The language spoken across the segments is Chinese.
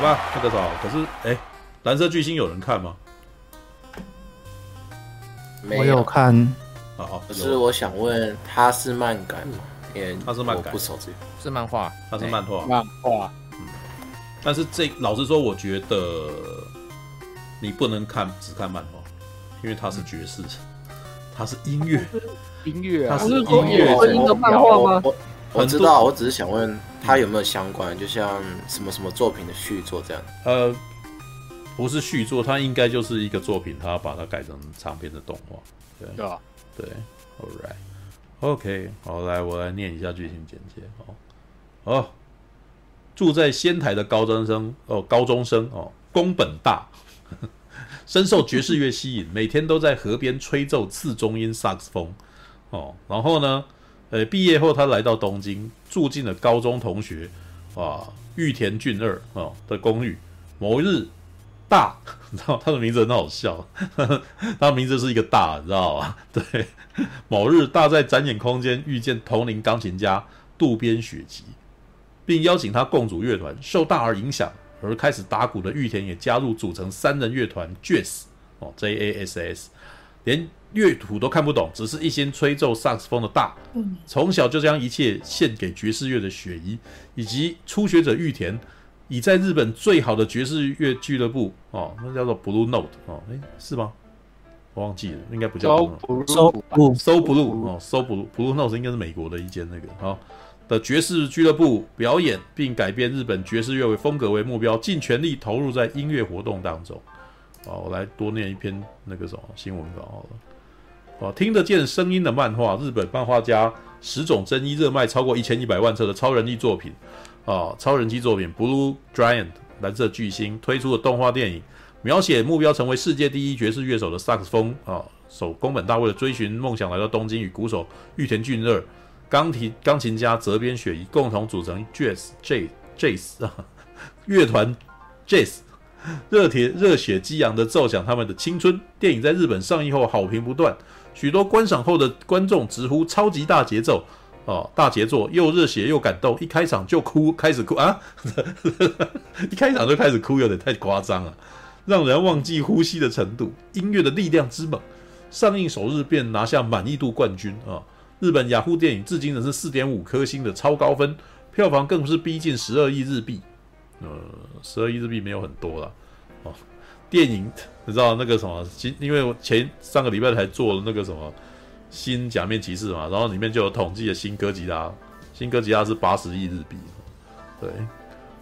好吧，那个啥，可是哎，蓝色巨星有人看吗？没有，我有看。好好，可是我想问，他是漫改吗？他是漫改，不熟这个。是漫画，他是漫画。漫画。嗯。但是这老实说，我觉得你不能看只看漫画，因为它是爵士，它是音乐，音乐啊，它是音乐的漫画吗？我我知道，我只是想问他有没有相关，就像什么什么作品的续作这样。呃，不是续作，它应该就是一个作品，它把它改成长篇的动画。对，对啊，对，All right，OK，好，来，我来念一下剧情简介。哦，哦。住在仙台的高中生哦，高中生哦，宫本大 深受爵士乐吸引，每天都在河边吹奏次中音萨克斯风哦。然后呢，呃，毕业后他来到东京，住进了高中同学啊玉田俊二哦的公寓。某日，大，你知道他的名字很好笑，呵 呵他的名字是一个大，你知道吧？对，某日大在展演空间遇见同龄钢琴家渡边雪吉。并邀请他共组乐团，受大而影响而开始打鼓的玉田也加入组成三人乐团 Jass 哦 J A S S，连乐谱都看不懂，只是一心吹奏萨克斯风的大，从小就将一切献给爵士乐的雪姨，以及初学者玉田，已在日本最好的爵士乐俱乐部哦，那叫做 Blue Note 哦，诶，是吗？我忘记了，应该不叫 So Blue So Blue 哦，So Blue Blue Note 应该是美国的一间那个哦。的爵士俱乐部表演，并改变日本爵士乐为风格为目标，尽全力投入在音乐活动当中。好，我来多念一篇那个什么新闻稿好了。啊，听得见声音的漫画，日本漫画家十种真一热卖超过一千一百万册的超人气作品啊，超人气作品《Blue Giant》蓝色巨星推出的动画电影，描写目标成为世界第一爵士乐手的萨克斯风啊手宫本大为了追寻梦想来到东京，与鼓手玉田俊二。钢琴钢琴家泽边雪一共同组成 Jazz J Jazz 啊乐团 Jazz 热铁热血激昂的奏响他们的青春。电影在日本上映后好评不断，许多观赏后的观众直呼超级大节奏哦，大杰作又热血又感动，一开场就哭，开始哭啊，一开场就开始哭，有点太夸张了，让人忘记呼吸的程度。音乐的力量之猛，上映首日便拿下满意度冠军啊。日本雅虎电影至今仍是四点五颗星的超高分，票房更是逼近十二亿日币。呃，十二亿日币没有很多了哦。电影你知道那个什么？今因为前上个礼拜才做了那个什么新假面骑士嘛，然后里面就有统计的新哥吉拉，新哥吉拉是八十亿日币。对，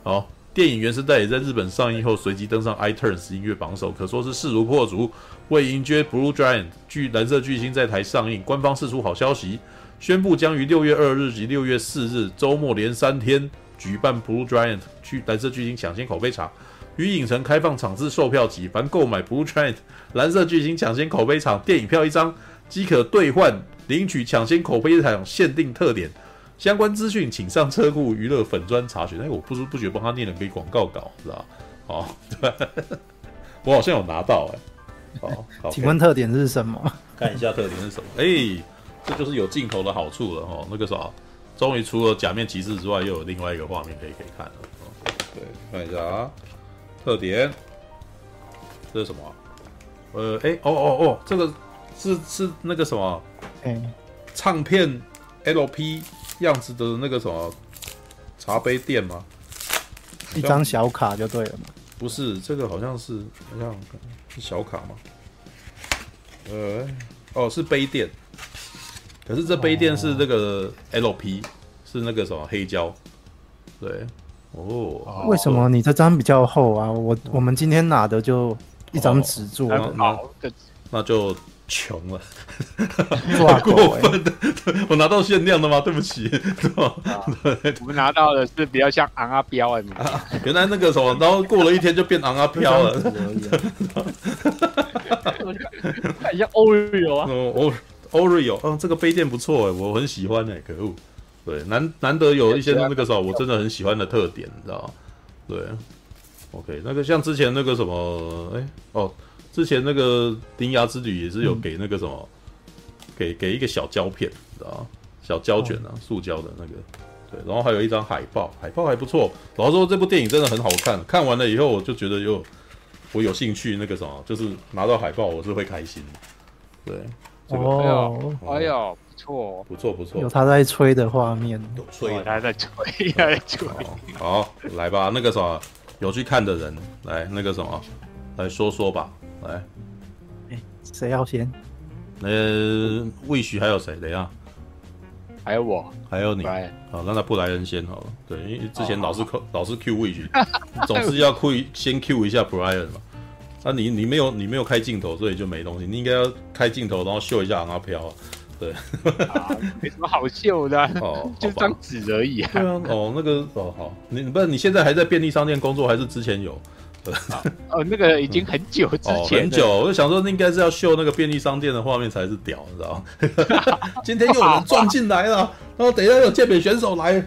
好。电影原声带也在日本上映后，随即登上 iTunes 音乐榜首，可说是势如破竹。为迎接 Blue Giant 巨蓝色巨星在台上映，官方释出好消息，宣布将于六月二日及六月四日周末连三天举办 Blue Giant 巨蓝色巨星抢先口碑场，于影城开放场次售票机，凡购买 Blue Train 蓝色巨星抢先口碑场电影票一张，即可兑换领取抢先口碑场限定特点。相关资讯请上车库娱乐粉专查询。哎，我不知不觉帮他念了个广告稿，是吧？哦，对，我好像有拿到哎。哦，好，请问特点是什么？看一下特点是什么？哎，这就是有镜头的好处了哦。那个啥，终于除了假面骑士之外，又有另外一个画面可以可以看了。哦，对，看一下啊，特点，这是什么？呃，哎，哦哦哦，这个是是那个什么？哎，唱片 LP。样子的那个什么茶杯垫吗？一张小卡就对了嘛？不是，这个好像是好像是小卡吗？呃，哦，是杯垫。可是这杯垫是那个 LP，哦，是那个什么黑胶？对，哦。为什么你这张比较厚啊？我我们今天拿的就一张纸做的，那那就。穷了，太过分的！我拿到限量的吗？对不起，对吧？我们拿到的是比较像昂阿飘啊，原来那个什么，然后过了一天就变昂阿飘了，看一下 Oreo 啊，哦，Oreo，嗯，这个杯垫不错哎，我很喜欢哎，可恶，对，难难得有一些那个什么，我真的很喜欢的特点，你知道吗？对，OK，那个像之前那个什么，哎，哦。之前那个《铃芽之旅》也是有给那个什么，嗯、给给一个小胶片，知道吗？小胶卷啊，塑胶的那个，对，然后还有一张海报，海报还不错。老实说，这部电影真的很好看，看完了以后我就觉得有我有兴趣，那个什么，就是拿到海报我是会开心的。对，这个、哦，哎呦，不错，不错不错，有他在吹的画面，有吹，他在吹，他在吹。好，好，来吧，那个什么，有去看的人来，那个什么，来说说吧，来，哎，谁要先？呃，魏许还有谁？等一下。还有我，还有你，好，那那布莱恩先好了。对，因为之前老是扣老是 Q 魏许，总是要 Q 先 Q 一下布莱恩嘛。啊，你你没有你没有开镜头，所以就没东西。你应该要开镜头，然后秀一下阿飘。对，没什么好秀的，哦，就张纸而已。对啊，哦，那个哦好，你不是你现在还在便利商店工作，还是之前有？哦，那个已经很久之前，很久，我就想说，那应该是要秀那个便利商店的画面才是屌，你知道吗？今天又有人撞进来了，然后等一下有健美选手来，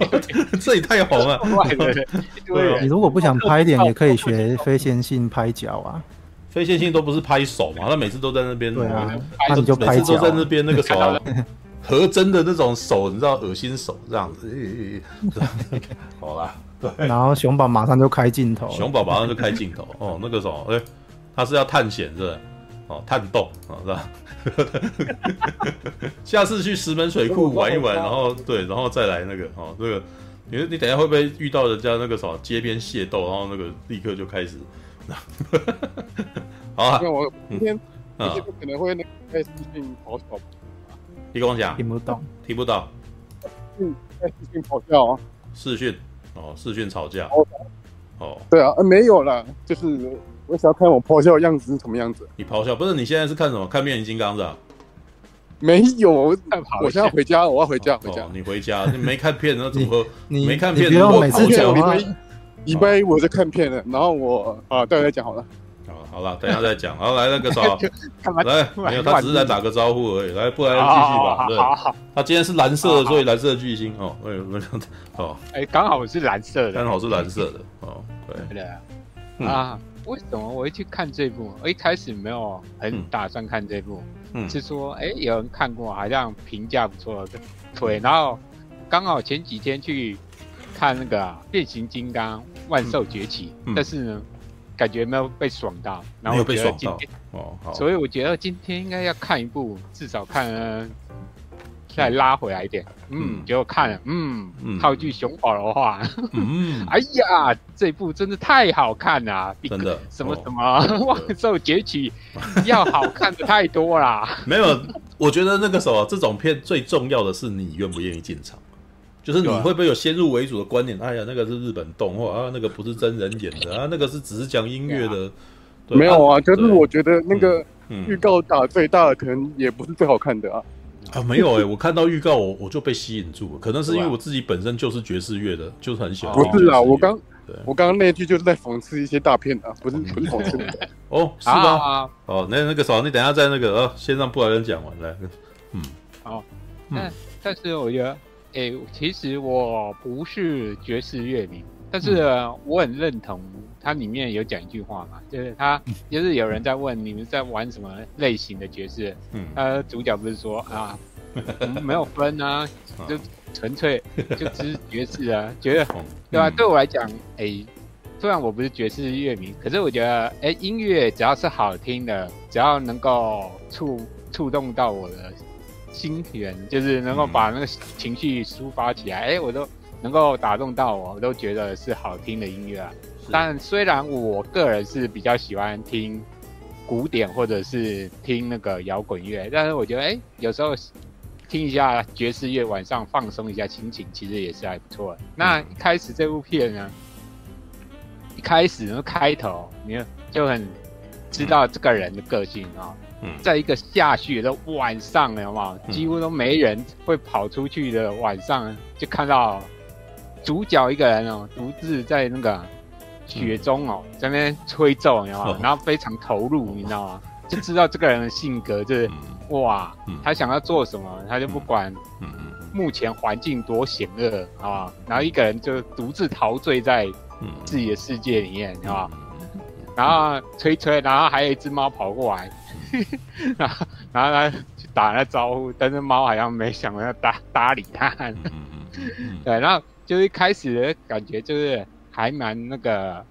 这也太红了。对，你如果不想拍脸，也可以学非线性拍脚啊。非线性都不是拍手嘛，他每次都在那边，对啊，那你就拍脚，每次都在那边那个手 合真的那种手，你知道，恶心手这样子。好啦。对，然后熊宝马上就开镜头，熊宝马上就开镜头哦，那个什么，哎，他是要探险是吧？哦，探洞啊，是吧？下次去石门水库玩一玩，然后对，然后再来那个哦，那个你你等一下会不会遇到人家那个什么街边械斗，然后那个立刻就开始，好啊，因为我今天今天不可能会那个视讯咆哮，你跟我讲，听不懂，听不到，嗯，在视讯咆哮啊，视讯。哦，视讯吵架。哦，对啊，呃，没有啦，就是我想要看我咆哮的样子是什么样子。你咆哮不是？你现在是看什么？看变形金刚是吧？没有，我现在回家，我要回家，回家。你回家，你没看片，那怎么？你没看片，不要每次讲话。礼拜一我在看片的，然后我啊，待会再讲好了。好了，等一下再讲。然后来那个啥，来，没有，他只是来打个招呼而已。来，不然继续吧。对，他今天是蓝色的，所以蓝色的巨星哦。哎，我想到哦，哎，刚好是蓝色的，刚好是蓝色的哦。对对啊，为什么我会去看这部？我一开始没有很打算看这部，是说哎，有人看过，好像评价不错。对，然后刚好前几天去看那个变形金刚万兽崛起，但是呢。感觉没有被爽到，然后我觉得今天哦，所以我觉得今天应该要看一部，至少看再拉回来一点。嗯，结果看了，嗯，套句熊宝的话，嗯，哎呀，这部真的太好看了，真的，什么什么万兽崛起要好看的太多啦。没有，我觉得那个时候这种片最重要的是你愿不愿意进场。就是你会不会有先入为主的观念？哎呀，那个是日本动画啊，那个不是真人演的啊，那个是只是讲音乐的。没有啊，就是我觉得那个预告打最大的，可能也不是最好看的啊。啊，没有哎，我看到预告我我就被吸引住了，可能是因为我自己本身就是爵士乐的，就是很喜欢。不是啊，我刚我刚刚那句就是在讽刺一些大片啊，不是不是讽刺。哦，是吗？哦，那那个啥，你等下在那个呃，先让布莱恩讲完来。嗯，好，嗯但是我觉得。哎、欸，其实我不是爵士乐迷，但是我很认同它里面有讲一句话嘛，就是他就是有人在问你们在玩什么类型的爵士，嗯，他主角不是说啊，我们没有分 啊，就纯粹就只是爵士啊，觉得对吧？对我来讲，哎、欸，虽然我不是爵士乐迷，可是我觉得，哎、欸，音乐只要是好听的，只要能够触触动到我的。心弦就是能够把那个情绪抒发起来，哎、我都能够打动到我，我都觉得是好听的音乐啊。但虽然我个人是比较喜欢听古典或者是听那个摇滚乐，但是我觉得，哎、欸，有时候听一下爵士乐，晚上放松一下心情，其实也是还不错那一开始这部片呢，一开始那开头，你就很知道这个人的个性啊。嗯在一个下雪的晚上，有没有？几乎都没人会跑出去的晚上，就看到主角一个人哦，独自在那个雪中哦，在那边吹奏，你知道吗？然后非常投入，你知道吗？就知道这个人的性格，就是哇，他想要做什么，他就不管目前环境多险恶啊，然后一个人就独自陶醉在自己的世界里面，是吧？然后吹吹，然后还有一只猫跑过来。然后，然后他去打那招呼，但是猫好像没想要搭搭理他。嗯对，然后就是一开始的感觉就是还蛮那个，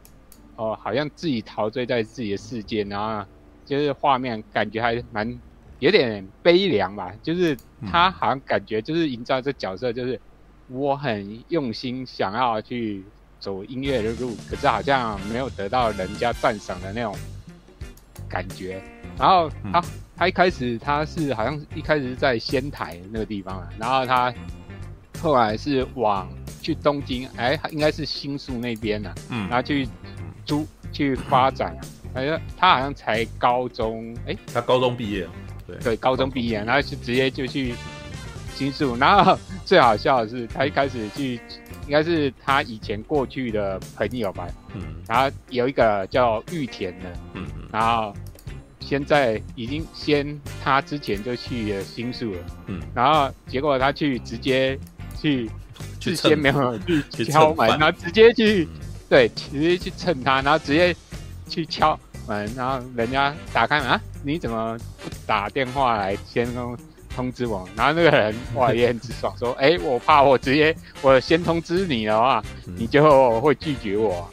哦，好像自己陶醉在自己的世界，然后就是画面感觉还蛮有点悲凉吧，就是他好像感觉就是营造这角色，就是我很用心想要去走音乐的路，可是好像没有得到人家赞赏的那种感觉。然后他、嗯、他一开始他是好像一开始是在仙台那个地方啊，然后他后来是往去东京，哎，应该是新宿那边呢、啊，嗯，然后去租去发展啊，好像他好像才高中，哎，他高中毕业。对，对，高中毕业，然后就直接就去新宿。然后最好笑的是，他一开始去，应该是他以前过去的朋友吧。嗯。然后有一个叫玉田的。嗯嗯。然后现在已经先，他之前就去了新宿了。嗯。然后结果他去直接去，事先没有 去敲门，然后直接去，嗯、对，直接去蹭他，然后直接去敲门，然后人家打开门啊。你怎么不打电话来先通通知我？然后那个人哇也很直爽，说：“哎、欸，我怕我直接我先通知你的话，嗯、你就会拒绝我。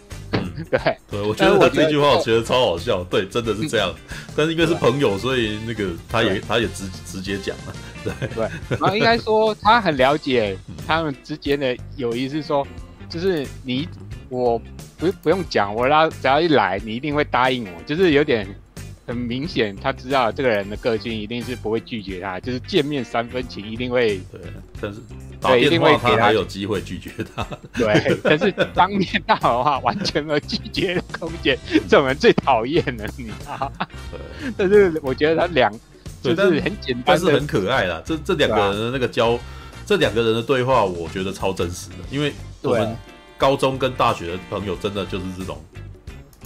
嗯”对对，我觉得他这句话我觉得超好笑。对，真的是这样。嗯、但是因为是朋友，所以那个他也他也直直接讲了。对对，然后应该说他很了解他们之间的友谊，是说就是你我不不用讲，我拉只要一来，你一定会答应我，就是有点。很明显，他知道这个人的个性一定是不会拒绝他，就是见面三分情，一定会对。但是对，一定会给他有机会拒绝他。对，但是当面到的话，完全没有拒绝的空间，这种人最讨厌了，你知道？对。但是我觉得他两就是很简单，但是很可爱啦。这这两个人的那个交，这两个人的对话，我觉得超真实的，因为我们高中跟大学的朋友真的就是这种。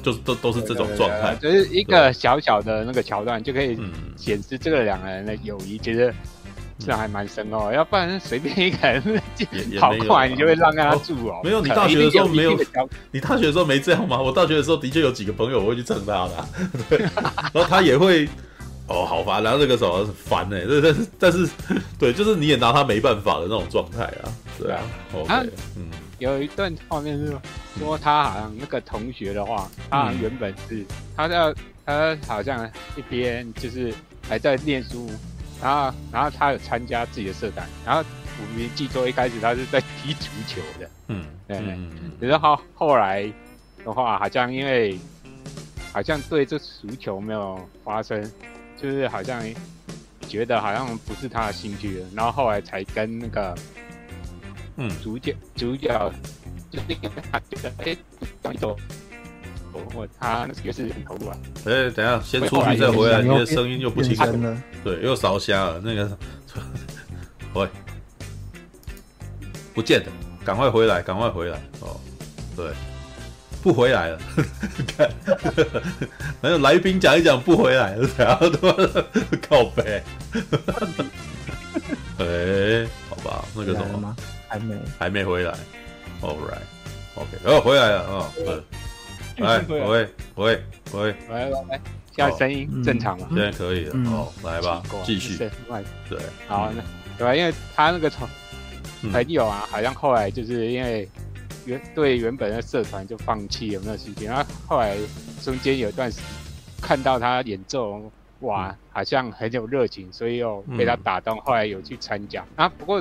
就是都都是这种状态，就是一个小小的那个桥段就可以显示这个两个人的友谊，其实这还蛮深哦。要不然随便一个人跑过来，你就会让他住哦。没有，你大学的时候没有，你大学的时候没这样吗？我大学的时候的确有几个朋友我会去蹭他的，对，然后他也会哦，好烦，然后这个时候烦哎，但是但是 对，就是你也拿他没办法的那种状态啊，对啊，OK，嗯。有一段画面是说，他好像那个同学的话，他原本是他要他好像一边就是还在念书，然后然后他有参加自己的社团，然后我没记错，一开始他是在踢足球的，嗯，对对，然后后后来的话，好像因为好像对这足球没有发生，就是好像觉得好像不是他的兴趣了，然后后来才跟那个。嗯，主角主角就那个他觉得哎，当一种，我他那个是很投入啊。哎，等一下先出去再回来，你的声音又不清楚了。对，又烧瞎了那个。喂，不见得，赶快回来，赶快回来哦。对，不回来了。看，还有来宾讲一讲不回来了，然后他妈靠北。哎，好吧，那个什么。还没，还没回来。All right，OK，哦，回来了啊，是，来，喂，喂，喂，来来来，现在声音正常了，现在可以了，哦，来吧，继续，对，好，那对吧？因为他那个从朋友啊，好像后来就是因为原对原本的社团就放弃了那个事情，然后后来中间有一段时间看到他演奏，哇，好像很有热情，所以又被他打动，后来有去参加啊，不过。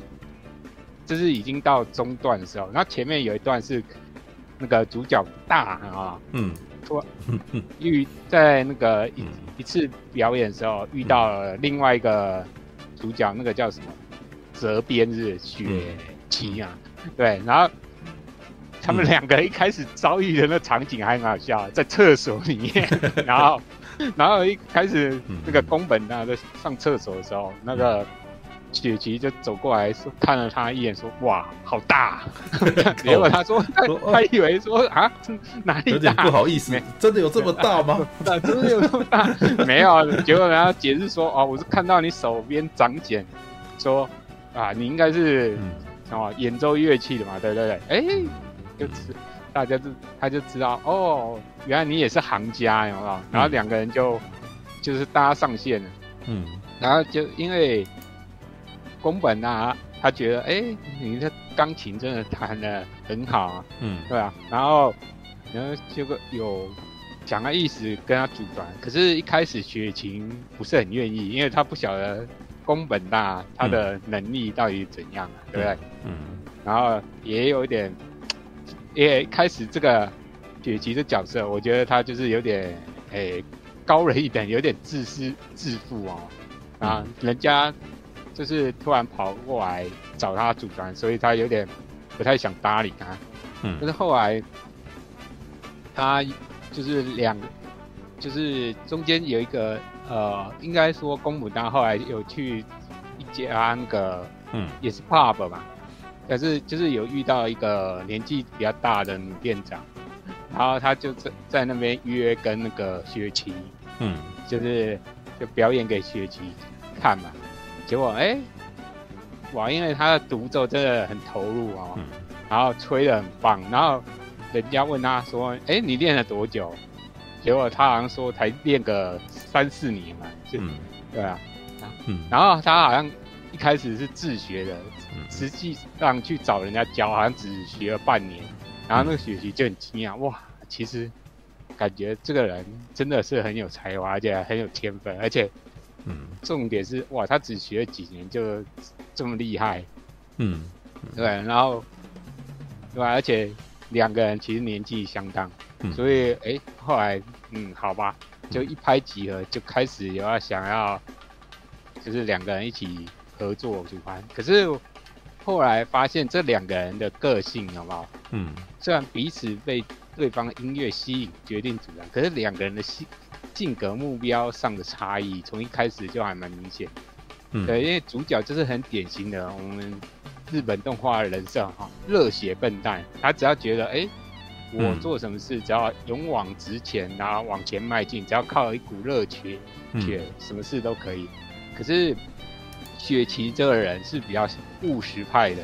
就是已经到中段的时候，然后前面有一段是那个主角大啊，嗯，突遇在那个一一次表演的时候遇到了另外一个主角，那个叫什么泽边日雪琪啊，对，然后他们两个一开始遭遇的那场景还很好笑，在厕所里面，然后然后一开始那个宫本啊在上厕所的时候，那个。雪琪就走过来说，看了他一眼，说：“哇，好大！” 结果他说：“他以为说啊，哪里大？”有点不好意思，真的有这么大吗？真的有这么大？没有。结果人家解释说：“哦，我是看到你手边长茧，说啊，你应该是哦演奏乐器的嘛，对对对？”哎，就是大家就他就知道哦，原来你也是行家，有没有？然后两个人就就是搭上线了，嗯，然后就因为。宫本啊，他觉得哎、欸，你这钢琴真的弹的很好啊，嗯，对啊，然后然后这个有想要意思跟他组团，可是一开始雪琴不是很愿意，因为他不晓得宫本大他的能力到底怎样，嗯、对不对？嗯，然后也有一点，也开始这个雪琴的角色，我觉得他就是有点诶高人一等，有点自私自负哦，啊，嗯、人家。就是突然跑过来找他组团，所以他有点不太想搭理他。嗯，但是后来他就是两，就是中间有一个呃，应该说宫本大后来有去一家那个，嗯，也是 pub 吧，但是就是有遇到一个年纪比较大的女店长，然后他就在在那边约跟那个雪琪，嗯，就是就表演给雪琪看嘛。结果哎、欸，哇！因为他的独奏真的很投入哦，嗯、然后吹的很棒，然后人家问他说：“哎、欸，你练了多久？”结果他好像说才练个三四年嘛，就、嗯、对啊，嗯，然后他好像一开始是自学的，嗯、实际上去找人家教，好像只学了半年，然后那个学习就很惊讶，哇！其实感觉这个人真的是很有才华，而且很有天分，而且。嗯，重点是哇，他只学了几年就这么厉害，嗯，对，然后对吧？而且两个人其实年纪相当，嗯、所以哎、欸，后来嗯，好吧，就一拍即合，就开始有要想要，就是两个人一起合作组团。可是后来发现这两个人的个性好不好？嗯，虽然彼此被对方的音乐吸引，决定组团，可是两个人的性。性格目标上的差异，从一开始就还蛮明显。嗯，对，因为主角就是很典型的我们日本动画人设哈，热血笨蛋。他只要觉得，哎、欸，我做什么事只要勇往直前，然后往前迈进，只要靠一股热血，血，什么事都可以。可是雪琪这个人是比较务实派的，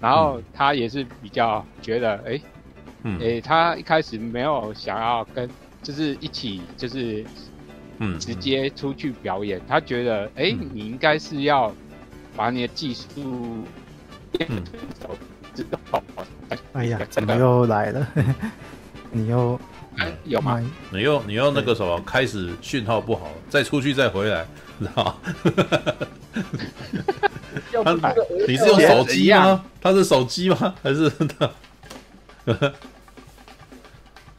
然后他也是比较觉得，哎、欸，哎、欸，他一开始没有想要跟。就是一起，就是，嗯，直接出去表演。嗯、他觉得，哎、欸，嗯、你应该是要把你的技术，嗯，知道。哎呀，怎么又来了？你又，哎，有吗？你又，你又那个什么，开始讯号不好，再出去再回来，知道 他，你是用手机吗？他是手机吗？还是他？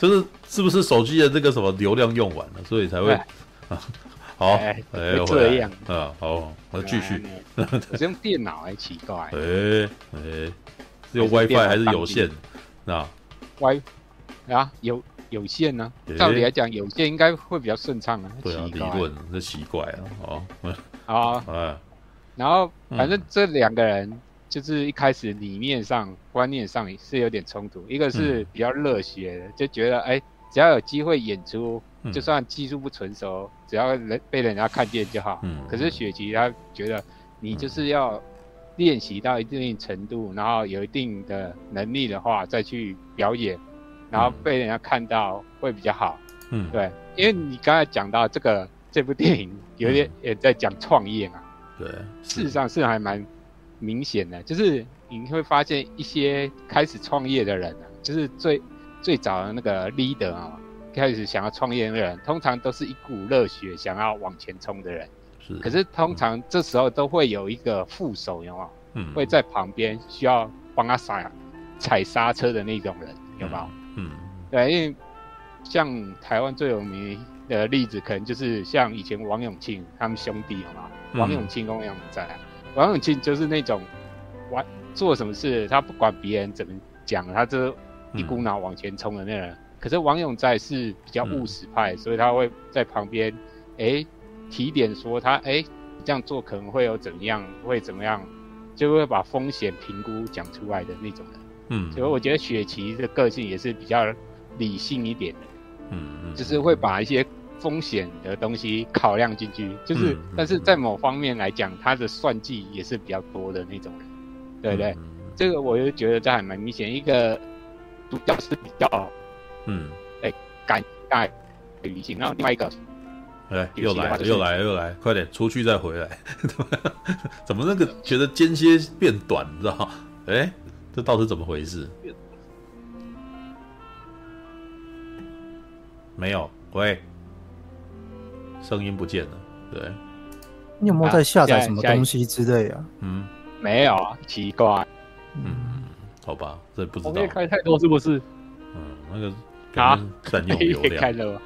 就是是不是手机的这个什么流量用完了，所以才会 啊？好，哎，这样啊，好，我继续。我 是用电脑还奇怪。哎哎，是用 WiFi 还是有线？啊？Wi 啊，有有线呢。照理来讲，有线应该会比较顺畅啊。对啊，理论这奇怪啊。好，啊，然后反正这两个人。就是一开始理念上、观念上是有点冲突。一个是比较热血的，嗯、就觉得哎、欸，只要有机会演出，嗯、就算技术不成熟，只要人被人家看见就好。嗯、可是雪琪他觉得，你就是要练习到一定程度，然后有一定的能力的话，再去表演，然后被人家看到会比较好。嗯，对，因为你刚才讲到这个这部电影有点也在讲创业嘛。对，事实上是还蛮。明显的就是你会发现一些开始创业的人啊，就是最最早的那个 leader 啊，开始想要创业的人，通常都是一股热血想要往前冲的人。是。可是通常这时候都会有一个副手，有没有？嗯。会在旁边需要帮他踩踩刹车的那种人，有没有？嗯。对，因为像台湾最有名的例子，可能就是像以前王永庆他们兄弟，有没有？王永庆跟王永在。王永庆就是那种，玩做什么事他不管别人怎么讲，他就一股脑往前冲的那人。嗯、可是王永在是比较务实派，嗯、所以他会在旁边，哎、欸，提点说他，哎、欸，这样做可能会有怎么样，会怎么样，就会把风险评估讲出来的那种人。嗯，所以我觉得雪琪的个性也是比较理性一点的。嗯嗯，就是会把一些。风险的东西考量进去，就是，嗯、但是在某方面来讲，他的算计也是比较多的那种人，对不对？嗯、这个我就觉得这还蛮明显，一个主角是比较，嗯，哎，感概理性，然后另外一个，哎，又来了，又来了，又来，快点出去再回来，怎么那个觉得间歇变短，你知道？吗？哎，这到底是怎么回事？没有，喂，声音不见了。对，你有没有在下载什么东西之类啊？嗯，没有啊，奇怪。嗯，好吧，这不知道。网页开太多是不是？嗯，那个啊，占用流量。开了。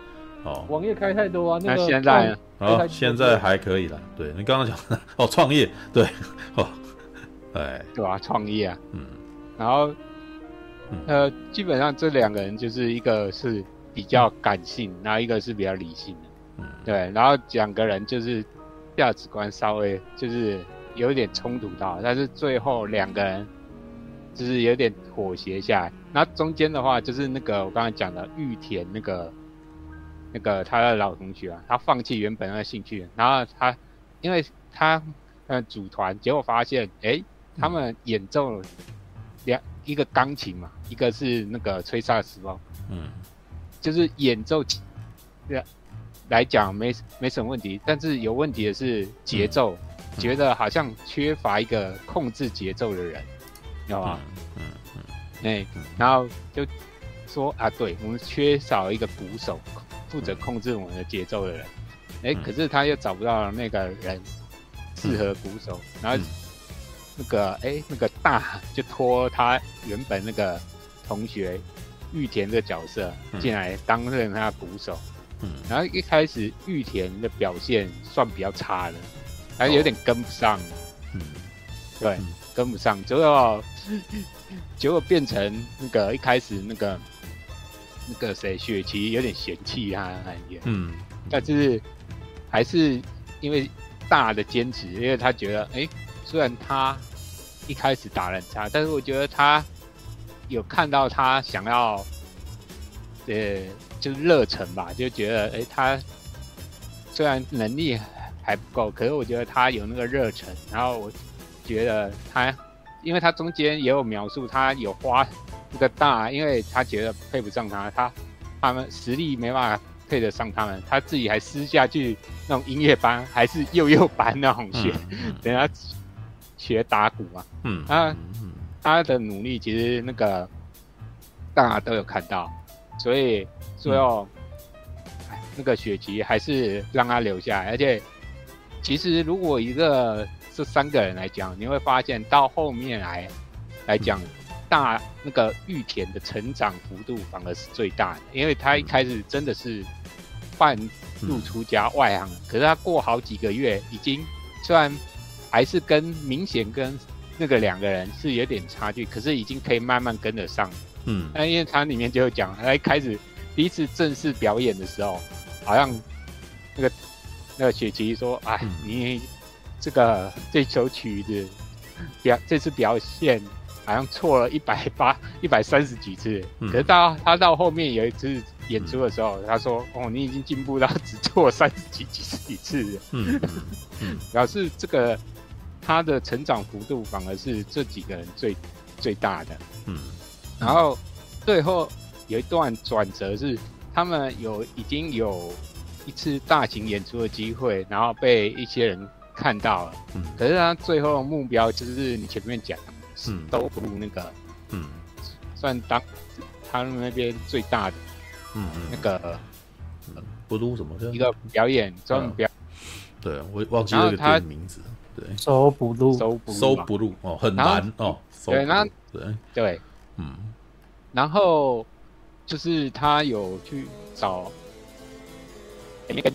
哦，网页开太多啊。那现在啊，现在还可以了。对你刚刚讲的 哦，创业对哦，哎，对啊，创业啊，嗯，然后呃，基本上这两个人就是一个是。比较感性，然后一个是比较理性的，嗯，对，然后两个人就是价值观稍微就是有点冲突到，但是最后两个人就是有点妥协下来。那中间的话就是那个我刚才讲的玉田那个那个他的老同学啊，他放弃原本的兴趣，然后他因为他呃组团，结果发现哎，他们演奏两一个钢琴嘛，一个是那个吹萨克斯风，嗯。就是演奏，对，来讲没没什么问题，但是有问题的是节奏，嗯、觉得好像缺乏一个控制节奏的人，知道吗？嗯嗯，哎、欸，然后就说啊，对我们缺少一个鼓手，负责控制我们的节奏的人，哎、欸，可是他又找不到那个人适合鼓手，然后那个哎、欸、那个大就托他原本那个同学。玉田的角色进来担任他鼓手，嗯，然后一开始玉田的表现算比较差的，还有点跟不上，嗯，对，跟不上，结果结果变成那个一开始那个那个谁雪琪有点嫌弃他感觉，嗯，但是还是因为大的坚持，因为他觉得，哎，虽然他一开始打得很差，但是我觉得他。有看到他想要，呃，就是热忱吧，就觉得，哎，他虽然能力还不够，可是我觉得他有那个热忱。然后我觉得他，因为他中间也有描述，他有花那个大，因为他觉得配不上他，他他们实力没办法配得上他们，他自己还私下去那种音乐班，还是幼幼班那种学，等他学打鼓嘛，嗯啊。他的努力其实那个大家都有看到，所以最后，嗯、那个雪琪还是让他留下来。而且，其实如果一个这三个人来讲，你会发现到后面来来讲，大那个玉田的成长幅度反而是最大的，因为他一开始真的是半路出家外行，可是他过好几个月，已经虽然还是跟明显跟。那个两个人是有点差距，可是已经可以慢慢跟得上。嗯，那因为他里面就讲，他一开始第一次正式表演的时候，好像那个那个雪琪说：“哎，嗯、你这个这首曲子表这次表现好像错了一百八一百三十几次。嗯”可是到他到后面有一次演出的时候，嗯、他说：“哦，你已经进步到只错三十几几十几次了。嗯”嗯嗯，表示这个。他的成长幅度反而是这几个人最最大的，嗯，然后最后有一段转折是，他们有已经有一次大型演出的机会，然后被一些人看到了，嗯，可是他最后的目标就是你前面讲的，嗯，都不如那个，嗯，算当他们那边最大的，嗯嗯，那个，不如什么一个表演专门表，对我忘记了他名字。收不入，收不入哦，很难哦。对，那对。对，嗯，然后就是他有去找，那个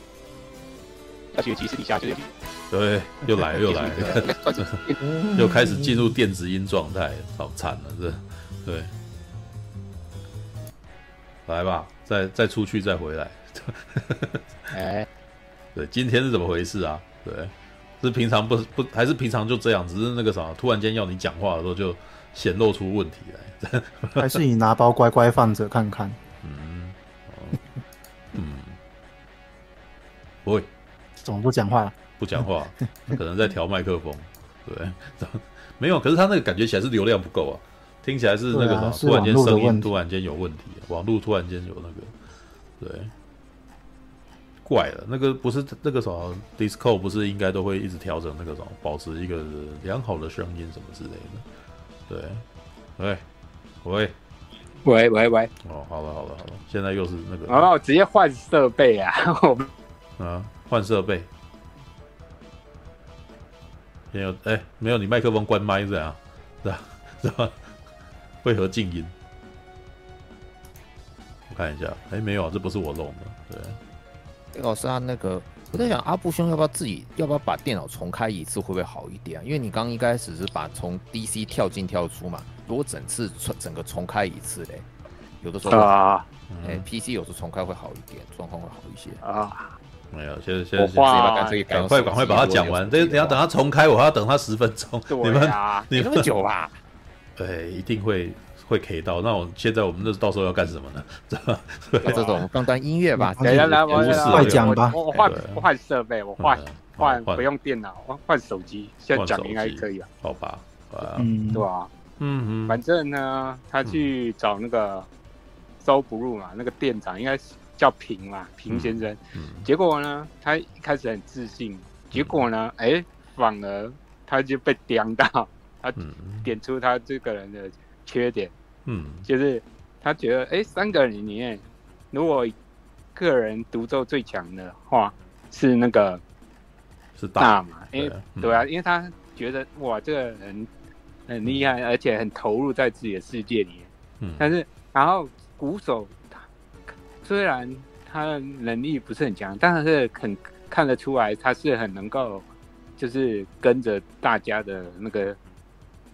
大学习私底下就对，又来又来，又开始进入电子音状态，好惨了，这对，来吧，再再出去再回来，哎，对，今天是怎么回事啊？对。是平常不不还是平常就这样，只是那个啥，突然间要你讲话的时候就显露出问题来。还是你拿包乖乖放着看看。嗯，嗯，不会，怎么不讲话？不讲话，可能在调麦克风。对，没有，可是他那个感觉起来是流量不够啊，听起来是那个啥，啊、突然间声音突然间有问题，网络突然间有那个，对。怪了，那个不是那个什么 Discord 不是应该都会一直调整那个什么，保持一个良好的声音什么之类的，对，喂喂喂喂喂，哦，好了好了好了，现在又是那个，哦，直接换设备啊，我啊，换设备，没有哎，没有，你麦克风关麦这样，是吧？是吧？为何静音？我看一下，哎，没有，这不是我弄的，对，老师他，那个。我在想，阿布兄要不要自己，要不要把电脑重开一次，会不会好一点啊？因为你刚一开始是把从 DC 跳进跳出嘛，如果整次重整个重开一次嘞，有的时候啊，哎、嗯欸、，PC 有时候重开会好一点，状况会好一些啊。没有，现在现在赶快赶快把它讲完，这你要等他重开，我还要等他十分钟。你们你那么久吧？对，一定会。会 K 到，那我现在我们那到时候要干什么呢？这这种 放段音乐吧，来来来，我快讲吧。我换我换设备，我换换不用电脑，换换手机，现在讲应该可以了。好吧，嗯，对吧？嗯嗯，反正呢，他去找那个 So Blue 嘛，那个店长应该是叫平嘛，平先生。结果呢，他一开始很自信，结果呢，哎，反而他就被刁到，他点出他这个人的。缺点，嗯，就是他觉得，哎，三个人里面，如果个人独奏最强的话，是那个是大嘛？因为对啊，因为他觉得哇，这个人很厉害，而且很投入在自己的世界里面。嗯，但是然后鼓手，他虽然他的能力不是很强，但是很看得出来，他是很能够，就是跟着大家的那个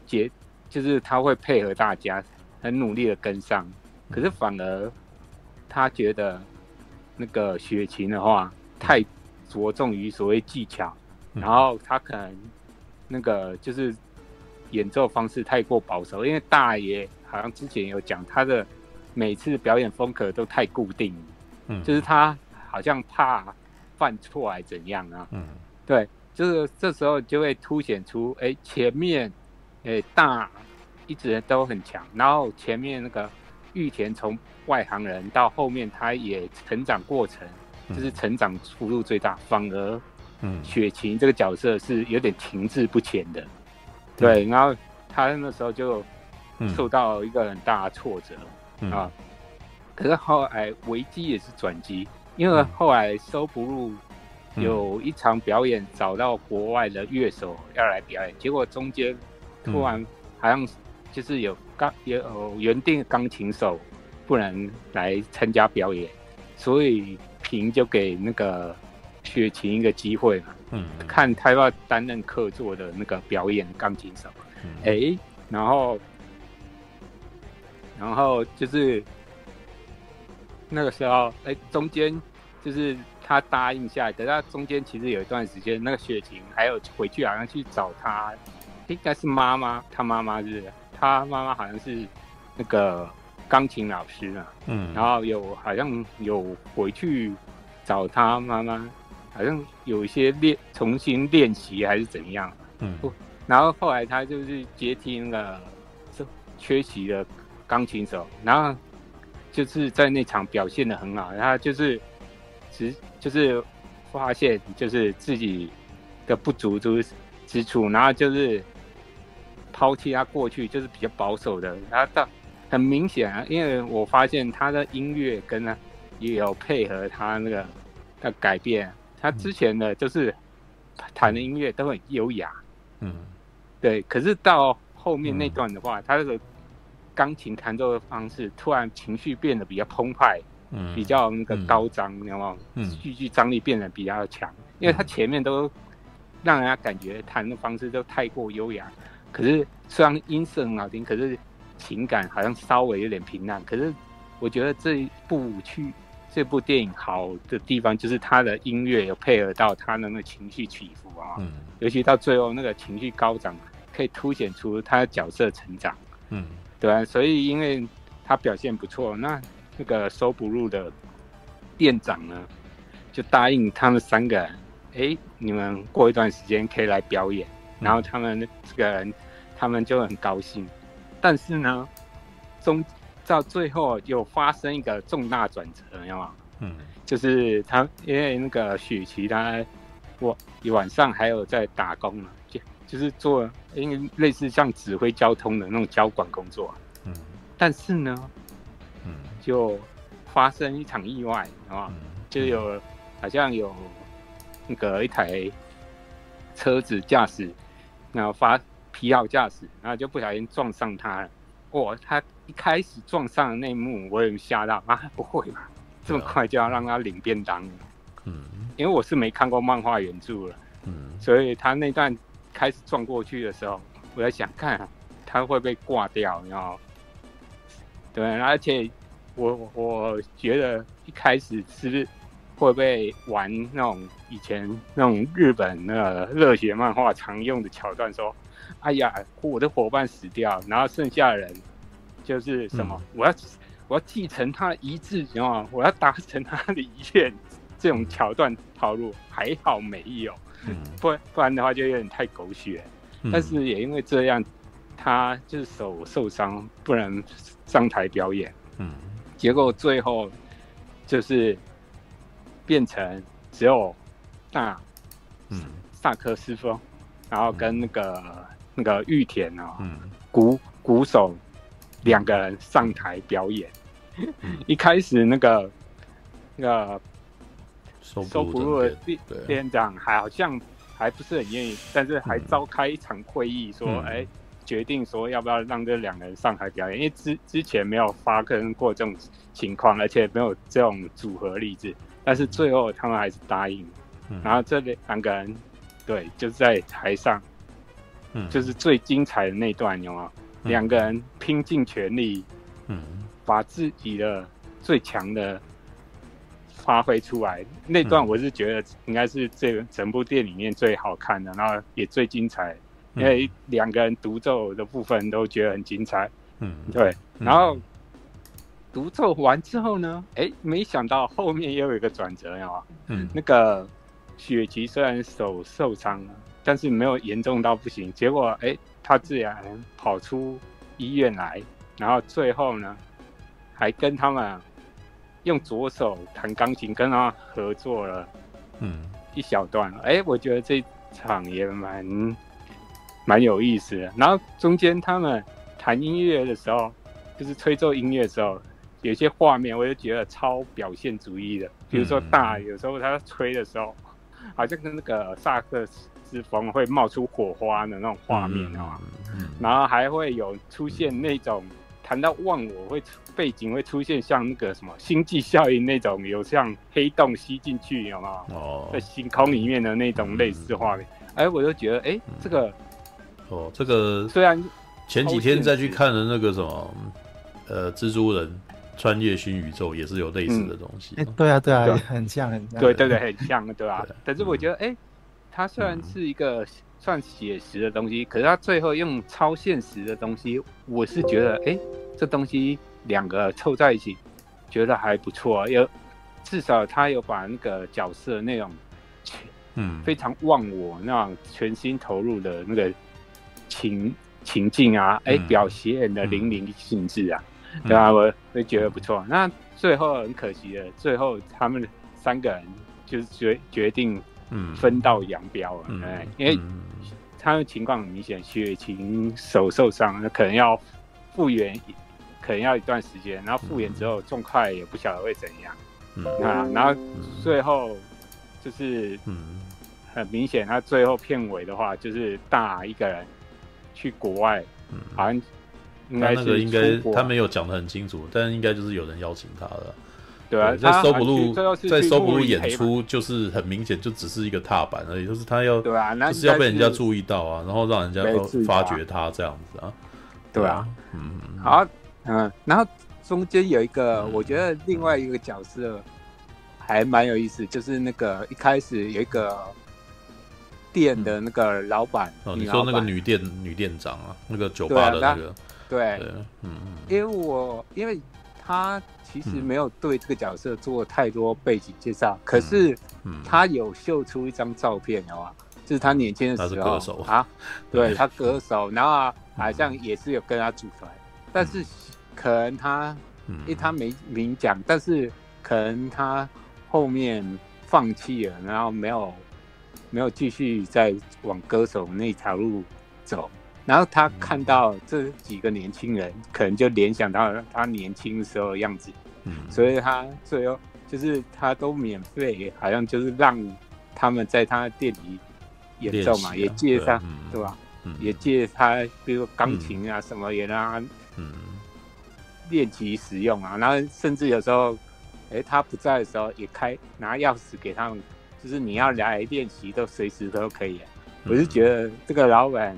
节。就是他会配合大家，很努力的跟上，可是反而他觉得那个雪琴的话太着重于所谓技巧，然后他可能那个就是演奏方式太过保守，因为大爷好像之前有讲他的每次表演风格都太固定，嗯，就是他好像怕犯错还怎样啊，嗯，对，就是这时候就会凸显出，哎，前面。诶，大一直都很强，然后前面那个玉田从外行人到后面，他也成长过程，就是成长幅度最大，反而，嗯，雪琴这个角色是有点停滞不前的，对，然后他那时候就受到一个很大的挫折啊，可是后来危机也是转机，因为后来 So Blue 有一场表演找到国外的乐手要来表演，结果中间。突然好像就是有钢有原定钢琴手不能来参加表演，所以平就给那个雪琴一个机会嘛，嗯，看他要担任客座的那个表演钢琴手，哎、嗯。欸，然后然后就是那个时候，哎、欸，中间就是他答应下来，可是他中间其实有一段时间，那个雪琴还有回去好像去找他。应该是妈妈，他妈妈是，他妈妈好像是那个钢琴老师啊，嗯，然后有好像有回去找他妈妈，好像有一些练重新练习还是怎样，嗯，然后后来他就是接替那个缺席的钢琴手，然后就是在那场表现的很好，他就是只就是发现就是自己的不足之之处，然后就是。抛弃他过去就是比较保守的，他到很明显啊，因为我发现他的音乐跟呢也有配合他那个的改变，他之前的就是弹的音乐都很优雅，嗯，对，可是到后面那段的话，嗯、他这个钢琴弹奏的方式突然情绪变得比较澎湃，嗯，比较那个高涨，你知道吗？嗯，戏剧张力变得比较强，因为他前面都让人家感觉弹的方式都太过优雅。可是虽然音色很好听，可是情感好像稍微有点平淡。可是我觉得这一部曲，这部电影好的地方就是它的音乐有配合到他的那个情绪起伏啊，嗯，尤其到最后那个情绪高涨，可以凸显出他的角色成长，嗯，对啊，所以因为他表现不错，那那个 So Blue 的店长呢，就答应他们三个人，哎，你们过一段时间可以来表演。然后他们这个人，他们就很高兴，但是呢，中到最后又发生一个重大转折，你知道吗？嗯，就是他因为那个许琪他，我晚上还有在打工嘛，就就是做因为类似像指挥交通的那种交管工作，嗯，但是呢，嗯，就发生一场意外啊，嗯？就有好像有那个一台车子驾驶，然后发疲劳驾驶，然后就不小心撞上他了。哇，他一开始撞上的那一幕，我也吓到啊！不会吧，这么快就要让他领便当？嗯，因为我是没看过漫画原著了，嗯，所以他那段开始撞过去的时候，我在想，看他会不会挂掉，然后对，而且我我觉得一开始是不是会不会玩那种以前那种日本那个热血漫画常用的桥段，说，哎呀，我的伙伴死掉，然后剩下的人就是什么，嗯、我要我要继承他的遗志，然后我要达成他的遗愿，这种桥段套路还好没有，嗯、不不然的话就有点太狗血。嗯、但是也因为这样，他就是手受伤，不能上台表演。嗯，结果最后就是。变成只有大，嗯，萨克斯风，然后跟那个、嗯、那个玉田哦，嗯，鼓鼓手两个人上台表演。嗯、一开始那个那个收不入的店店长还好像还不是很愿意，但是还召开一场会议说，哎、嗯，决定说要不要让这两个人上台表演，因为之之前没有发生过这种情况，而且没有这种组合例子。但是最后他们还是答应，嗯、然后这两个人，对，就是在台上，嗯，就是最精彩的那段，有吗？嗯、两个人拼尽全力，嗯，把自己的最强的发挥出来。那段我是觉得应该是这整部电影里面最好看的，然后也最精彩，因为两个人独奏的部分都觉得很精彩，嗯，对，然后。独奏完之后呢？哎，没想到后面又有一个转折，有吗？嗯，那个雪琪虽然手受伤了，但是没有严重到不行。结果，哎，他自然跑出医院来，然后最后呢，还跟他们用左手弹钢琴，跟他合作了，嗯，一小段。哎，我觉得这场也蛮蛮有意思的。然后中间他们弹音乐的时候，就是吹奏音乐的时候。有些画面我就觉得超表现主义的，比如说大有时候他吹的时候，好像跟那个萨克斯风会冒出火花的那种画面啊，然后还会有出现那种谈到忘我会背景会出现像那个什么星际效应那种有像黑洞吸进去有没有？哦，在星空里面的那种类似画面，哎，我就觉得哎，这个哦，这个虽然前几天再去看的那个什么呃蜘蛛人。穿越新宇宙也是有类似的东西。哎、嗯欸，对啊，对啊，很像，很像。对对对，很像，对吧、啊？但是我觉得，哎、欸，它虽然是一个算写实的东西，嗯、可是它最后用超现实的东西，我是觉得，哎、欸，这东西两个凑在一起，觉得还不错。啊有至少他有把那个角色那种，嗯，非常忘我那种全心投入的那个情情境啊，哎、欸，表现的淋漓尽致啊。嗯对啊，我会觉得不错。那最后很可惜的，最后他们三个人就是决决定，分道扬镳了。嗯，因为他们情况很明显，雪琴手受伤，那可能要复原，可能要一段时间。然后复原之后，重快也不晓得会怎样。嗯，啊，然后最后就是，很明显，他最后片尾的话就是大一个人去国外，好像。他那个应该他没有讲的很清楚，但应该就是有人邀请他了。对啊，在收补路在收补路演出，就是很明显就只是一个踏板而已，就是他要对啊，就是要被人家注意到啊，然后让人家发掘他这样子啊。对啊，嗯，好，嗯，然后中间有一个，我觉得另外一个角色还蛮有意思，就是那个一开始有一个店的那个老板哦，你说那个女店女店长啊，那个酒吧的那个。对，嗯，因为我因为他其实没有对这个角色做太多背景介绍，可是他有秀出一张照片，的话，就是他年轻的时候歌手。啊，对他歌手，然后好像也是有跟他组团，但是可能他，因为他没明讲，但是可能他后面放弃了，然后没有没有继续再往歌手那条路走。然后他看到这几个年轻人，可能就联想到他年轻时候的样子，嗯，所以他最后就是他都免费，好像就是让他们在他店里演奏嘛，啊、也借他，对，嗯、对吧？嗯、也借他，比如说钢琴啊什么，也让他嗯练习使用啊。然后甚至有时候，哎，他不在的时候，也开拿钥匙给他们，就是你要来练习，都随时都可以。嗯、我是觉得这个老板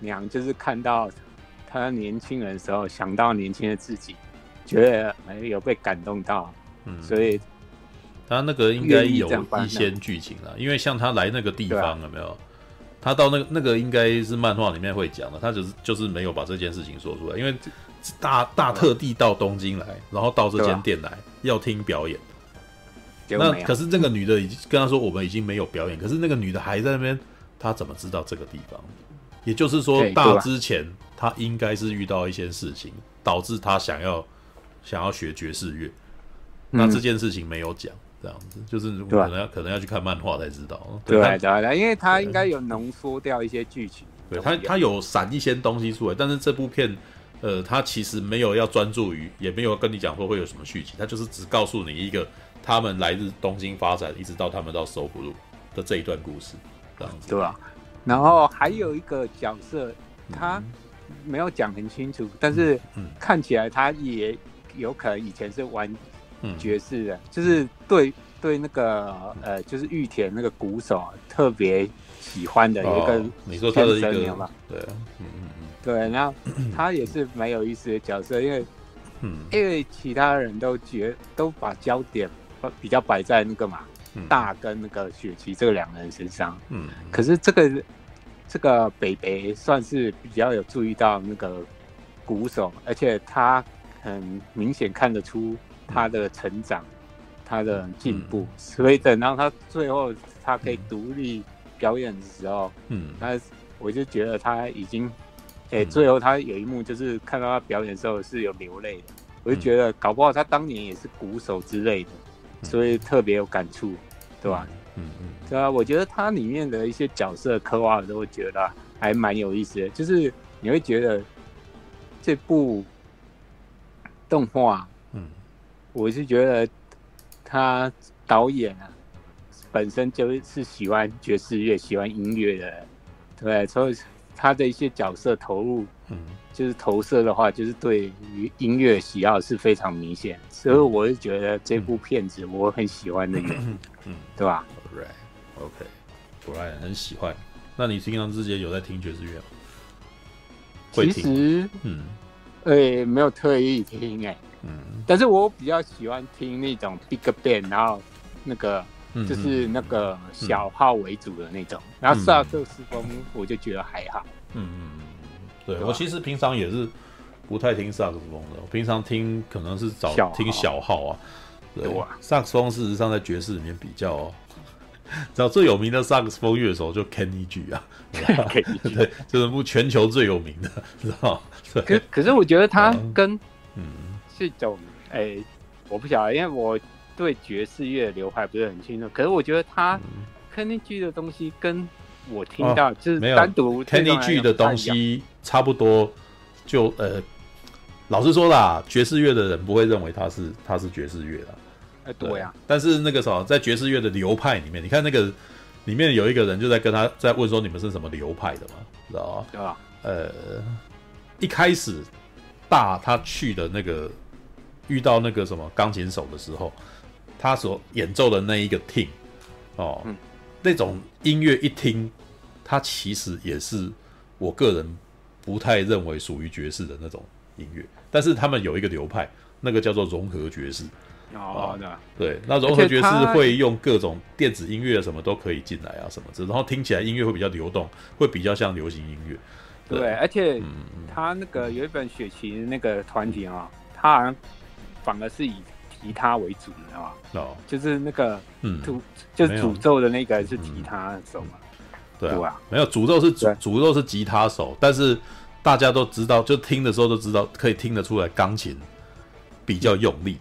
娘就是看到他年轻人的时候，想到年轻的自己，觉得哎有被感动到，嗯，所以他那个应该有一些剧情了，因为像他来那个地方、啊、有没有？他到那个那个应该是漫画里面会讲的，他只是就是没有把这件事情说出来，因为大大特地到东京来，然后到这间店来要听表演。那可是那个女的已经跟他说，我们已经没有表演，可是那个女的还在那边，她怎么知道这个地方？也就是说，大之前他应该是遇到一些事情，导致他想要想要学爵士乐，那这件事情没有讲。这样子就是可能要可能要去看漫画才知道。对对对，因为他应该有浓缩掉一些剧情。对他他有闪一些东西出来，但是这部片呃，他其实没有要专注于，也没有跟你讲说会有什么续集，他就是只告诉你一个他们来自东京发展，一直到他们到 So Blue 的这一段故事，这样子。对吧？然后还有一个角色，他没有讲很清楚，但是看起来他也有可能以前是玩。爵士的，就是对对那个呃，就是玉田那个鼓手特别喜欢的一个，你说他的一个嘛？对，嗯嗯嗯，对，然后他也是蛮有意思的角色，因为嗯，因为其他人都觉都把焦点比较摆在那个嘛，大跟那个雪琪这个两个人身上，嗯，可是这个这个北北算是比较有注意到那个鼓手，而且他很明显看得出。他的成长，他的进步，嗯、所以等到他最后他可以独立表演的时候，嗯，他我就觉得他已经，哎、欸，最后他有一幕就是看到他表演的时候是有流泪的，我就觉得搞不好他当年也是鼓手之类的，所以特别有感触，对吧？嗯嗯，对啊，我觉得它里面的一些角色刻画都会觉得还蛮有意思的，就是你会觉得这部动画。嗯我是觉得他导演啊，本身就是喜欢爵士乐、喜欢音乐的人，对，所以他的一些角色投入，嗯，就是投射的话，就是对于音乐喜好是非常明显，所以我是觉得这部片子我很喜欢的原因，嗯，对吧？Right，OK，果然很喜欢。那你平常之间有在听爵士乐吗？其实，嗯，诶，没有特意听，哎。嗯，但是我比较喜欢听那种 big band，然后那个就是那个小号为主的那种，嗯、然后萨克斯风我就觉得还好。嗯嗯嗯，对？我其实平常也是不太听萨克斯风的，我平常听可能是找小听小号啊。对，萨克斯风事实上在爵士里面比较，知道最有名的萨克斯风乐手就 Kenny G 啊 对，就是目全球最有名的，知道吗？可可是我觉得他跟嗯。这种哎、欸，我不晓得，因为我对爵士乐的流派不是很清楚。可是我觉得他 Kenny G 的东西跟我听到就是单独 Kenny G 的东西差不多，就呃，老实说啦，爵士乐的人不会认为他是他是爵士乐的。哎，对呀。但是那个什么，在爵士乐的流派里面，你看那个里面有一个人就在跟他在问说，你们是什么流派的嘛？知道吗？对吧？呃，一开始大他去的那个。遇到那个什么钢琴手的时候，他所演奏的那一个听哦，嗯、那种音乐一听，他其实也是我个人不太认为属于爵士的那种音乐。但是他们有一个流派，那个叫做融合爵士。哦，哦对，那融合爵士会用各种电子音乐什么都可以进来啊，什么之，然后听起来音乐会比较流动，会比较像流行音乐。对，对，而且他那个有一本雪琪那个团体啊，他好像。反而是以吉他为主，你知道吗？哦，oh. 就是那个，嗯，诅就是诅咒的那个是吉他手嘛？对啊，没有诅咒是诅诅咒是吉他手，但是大家都知道，就听的时候都知道，可以听得出来钢琴比较用力，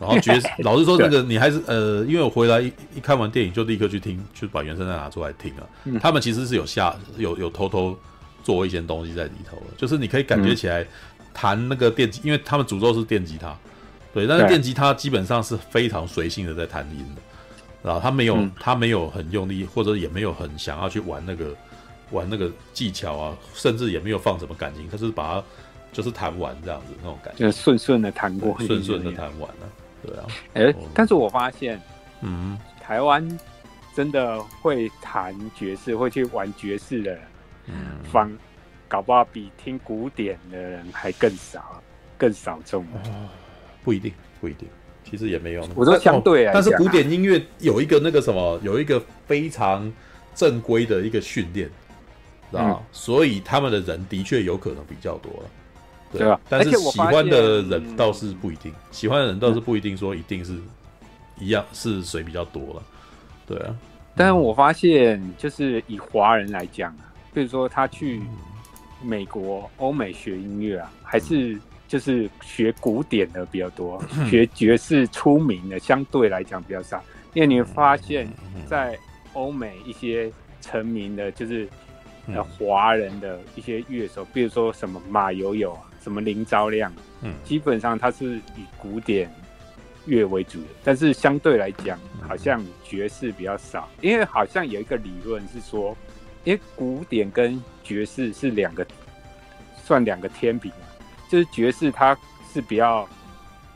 然后爵士，老实说，那个你还是呃，因为我回来一一看完电影就立刻去听，就把原声带拿出来听了。嗯、他们其实是有下有有偷偷做一些东西在里头的，就是你可以感觉起来弹那个电吉，因为他们主奏是电吉他，对，但是电吉他基本上是非常随性的在弹音的，然后他没有他没有很用力，或者也没有很想要去玩那个玩那个技巧啊，甚至也没有放什么感情，他是把它就是弹完这样子那种感觉，就顺顺的弹过，顺顺的弹完了。对啊，哎、欸，但是我发现，嗯，台湾真的会弹爵士、会去玩爵士的人，嗯，方搞不好比听古典的人还更少，更少众。哦，不一定，不一定，其实也没有。我说相对啊，但是古典音乐有一个那个什么，有一个非常正规的一个训练，知道？嗯，所以他们的人的确有可能比较多了。对啊？但是喜欢的人倒是不一定，喜欢的人倒是不一定说一定是一样是谁比较多了。对啊，但是我发现就是以华人来讲啊，比如说他去美国、欧美学音乐啊，还是就是学古典的比较多，学爵士出名的相对来讲比较少。因为你会发现，在欧美一些成名的，就是呃华人的一些乐手，比如说什么马友友啊。什么林昭亮，嗯，基本上他是以古典乐为主的，但是相对来讲，好像爵士比较少，因为好像有一个理论是说，因为古典跟爵士是两个，算两个天平啊，就是爵士它是比较，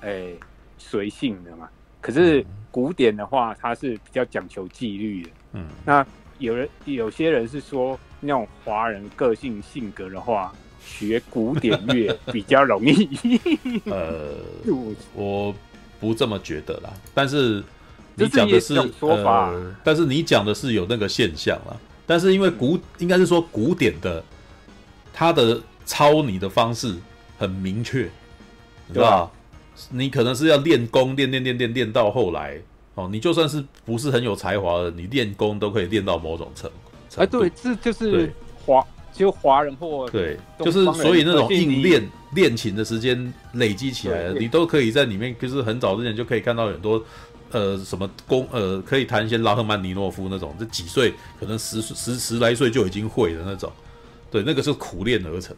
诶随性的嘛，可是古典的话，它是比较讲求纪律的，嗯，那有人有些人是说，那种华人个性性格的话。学古典乐比较容易，呃，我不这么觉得啦。但是你讲的是说法，呃，但是你讲的是有那个现象啦。但是因为古应该是说古典的，它的抄你的方式很明确，对吧？你可能是要练功，练练练练练到后来哦，你就算是不是很有才华的，你练功都可以练到某种程度。哎，对，这就是华。就华人或对，就是所以那种硬练练琴的时间累积起来，你都可以在里面，就是很早之前就可以看到很多，呃，什么功，呃，可以弹一些拉赫曼尼诺夫那种，这几岁可能十十十来岁就已经会的那种，对，那个是苦练而成，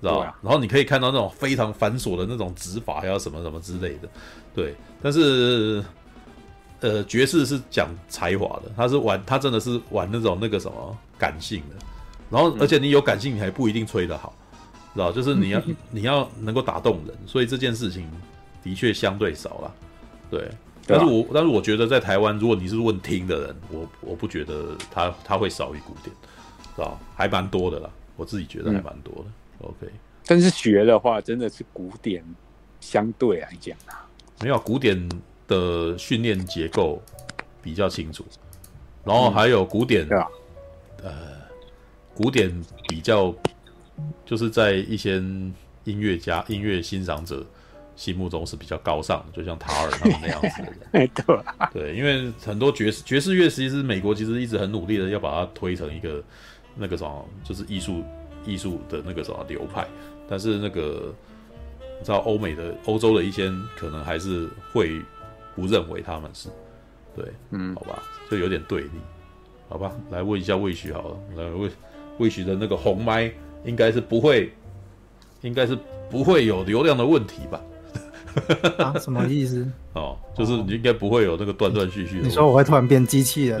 知道吧？啊、然后你可以看到那种非常繁琐的那种指法，还有什么什么之类的，对。但是，呃，爵士是讲才华的，他是玩，他真的是玩那种那个什么感性的。然后，而且你有感性，你还不一定吹得好，知道？就是你要 你要能够打动人，所以这件事情的确相对少了。对，但是我但是我觉得在台湾，如果你是问听的人，我我不觉得他他会少于古典，知道？还蛮多的啦，我自己觉得还蛮多的。嗯、OK，但是学的话，真的是古典相对来讲啊，没有古典的训练结构比较清楚，然后还有古典，嗯、呃。古典比较，就是在一些音乐家、音乐欣赏者心目中是比较高尚的，就像塔尔他们那样子的人。对，对，因为很多爵士爵士乐，其实美国其实一直很努力的要把它推成一个那个什么，就是艺术艺术的那个什么流派。但是那个你知道，欧美的欧洲的一些可能还是会不认为他们是对，嗯，好吧，就有点对立，好吧，来问一下魏许好了，来魏。魏许的那个红麦应该是不会，应该是不会有流量的问题吧？啊，什么意思？哦，就是你应该不会有那个断断续续的。你说我会突然变机器人？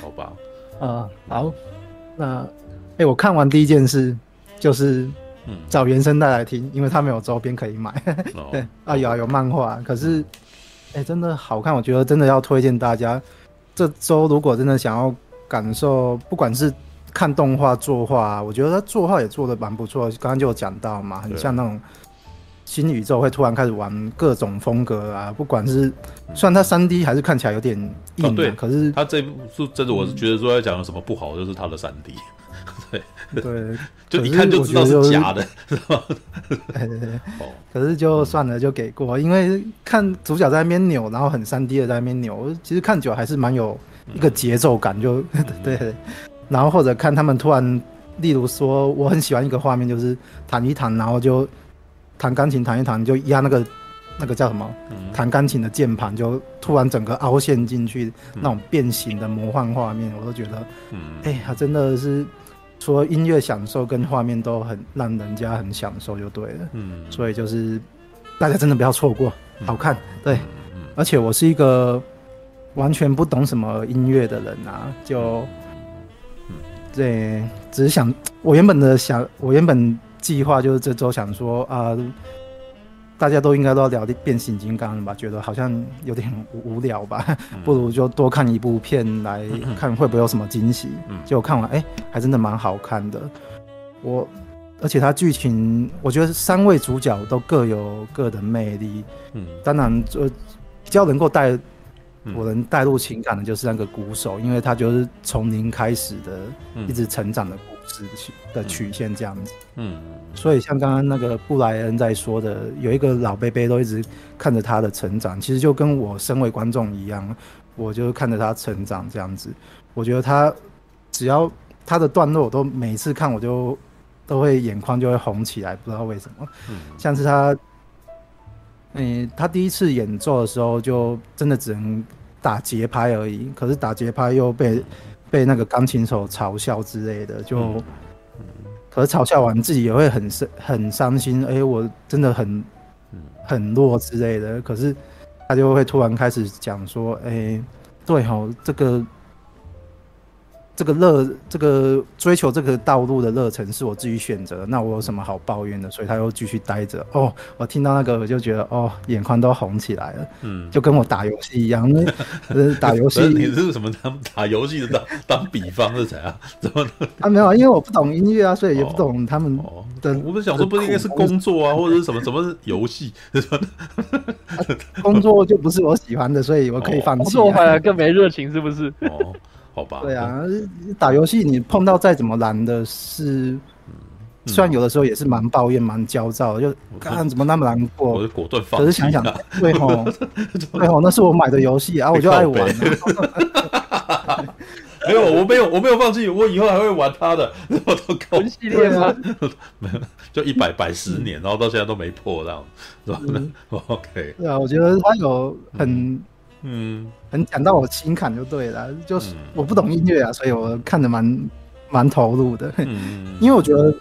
好吧。啊，好，那哎、欸，我看完第一件事就是找原声带来听，因为他没有周边可以买。对啊，有啊，有漫画，可是哎、欸，真的好看，我觉得真的要推荐大家。这周如果真的想要。感受，不管是看动画、作画，我觉得他作画也做的蛮不错。刚刚就有讲到嘛，很像那种新宇宙会突然开始玩各种风格啊。不管是虽然它三 D 还是看起来有点硬，对，可是他这部是真的，我是觉得说要讲有什么不好，就是他的三 D。对。对，就一看就知道是假的，是吧？对对对。哦，可是就算了，就给过，因为看主角在那边扭，然后很三 D 的在那边扭，其实看久还是蛮有。一个节奏感就 对，然后或者看他们突然，例如说我很喜欢一个画面，就是弹一弹，然后就弹钢琴弹一弹，就压那个那个叫什么弹钢琴的键盘，就突然整个凹陷进去那种变形的魔幻画面，我都觉得，哎，他真的是除了音乐享受跟画面都很让人家很享受就对了。嗯，所以就是大家真的不要错过，好看。对，而且我是一个完全不懂什么音乐的人啊，就。对，只是想，我原本的想，我原本计划就是这周想说啊、呃，大家都应该都要聊变形金刚了吧？觉得好像有点无聊吧，不如就多看一部片来看会不会有什么惊喜。结果看完，哎，还真的蛮好看的。我，而且它剧情，我觉得三位主角都各有各的魅力。嗯，当然，就比较能够带。我能带入情感的就是那个鼓手，因为他就是从零开始的，一直成长的故事的曲线这样子。嗯，所以像刚刚那个布莱恩在说的，有一个老贝贝都一直看着他的成长，其实就跟我身为观众一样，我就看着他成长这样子。我觉得他只要他的段落，我都每次看我就都会眼眶就会红起来，不知道为什么。嗯，像是他。嗯，他第一次演奏的时候，就真的只能打节拍而已。可是打节拍又被被那个钢琴手嘲笑之类的，就，可是嘲笑完自己也会很伤很伤心。哎、欸，我真的很很弱之类的。可是他就会突然开始讲说，哎、欸，对吼，这个。这个热，这个追求这个道路的热忱是我自己选择，那我有什么好抱怨的？所以他又继续待着。哦，我听到那个我就觉得，哦，眼眶都红起来了。嗯，就跟我打游戏一样，那 打游戏。你是什么当打游戏的当当比方是怎样？怎么？啊，没有，因为我不懂音乐啊，所以也不懂他们的。我们想说，不是应该是工作啊，或者是什么什么游戏？工作就不是我喜欢的，所以我可以放弃。工作反而更没热情，是不是？哦。好吧，对啊，打游戏你碰到再怎么难的事，虽然有的时候也是蛮抱怨、蛮焦躁的，就看怎么那么难过，我就果断放弃。可是想想，对吼，对吼，那是我买的游戏啊，我就爱玩。没有，我没有，我没有放弃，我以后还会玩它的。我都高系列吗？没有，就一百百十年，然后到现在都没破这样，是吧？OK。对啊，我觉得它有很。嗯，很讲到我心坎就对了，就是我不懂音乐啊，所以我看的蛮蛮投入的。嗯，因为我觉得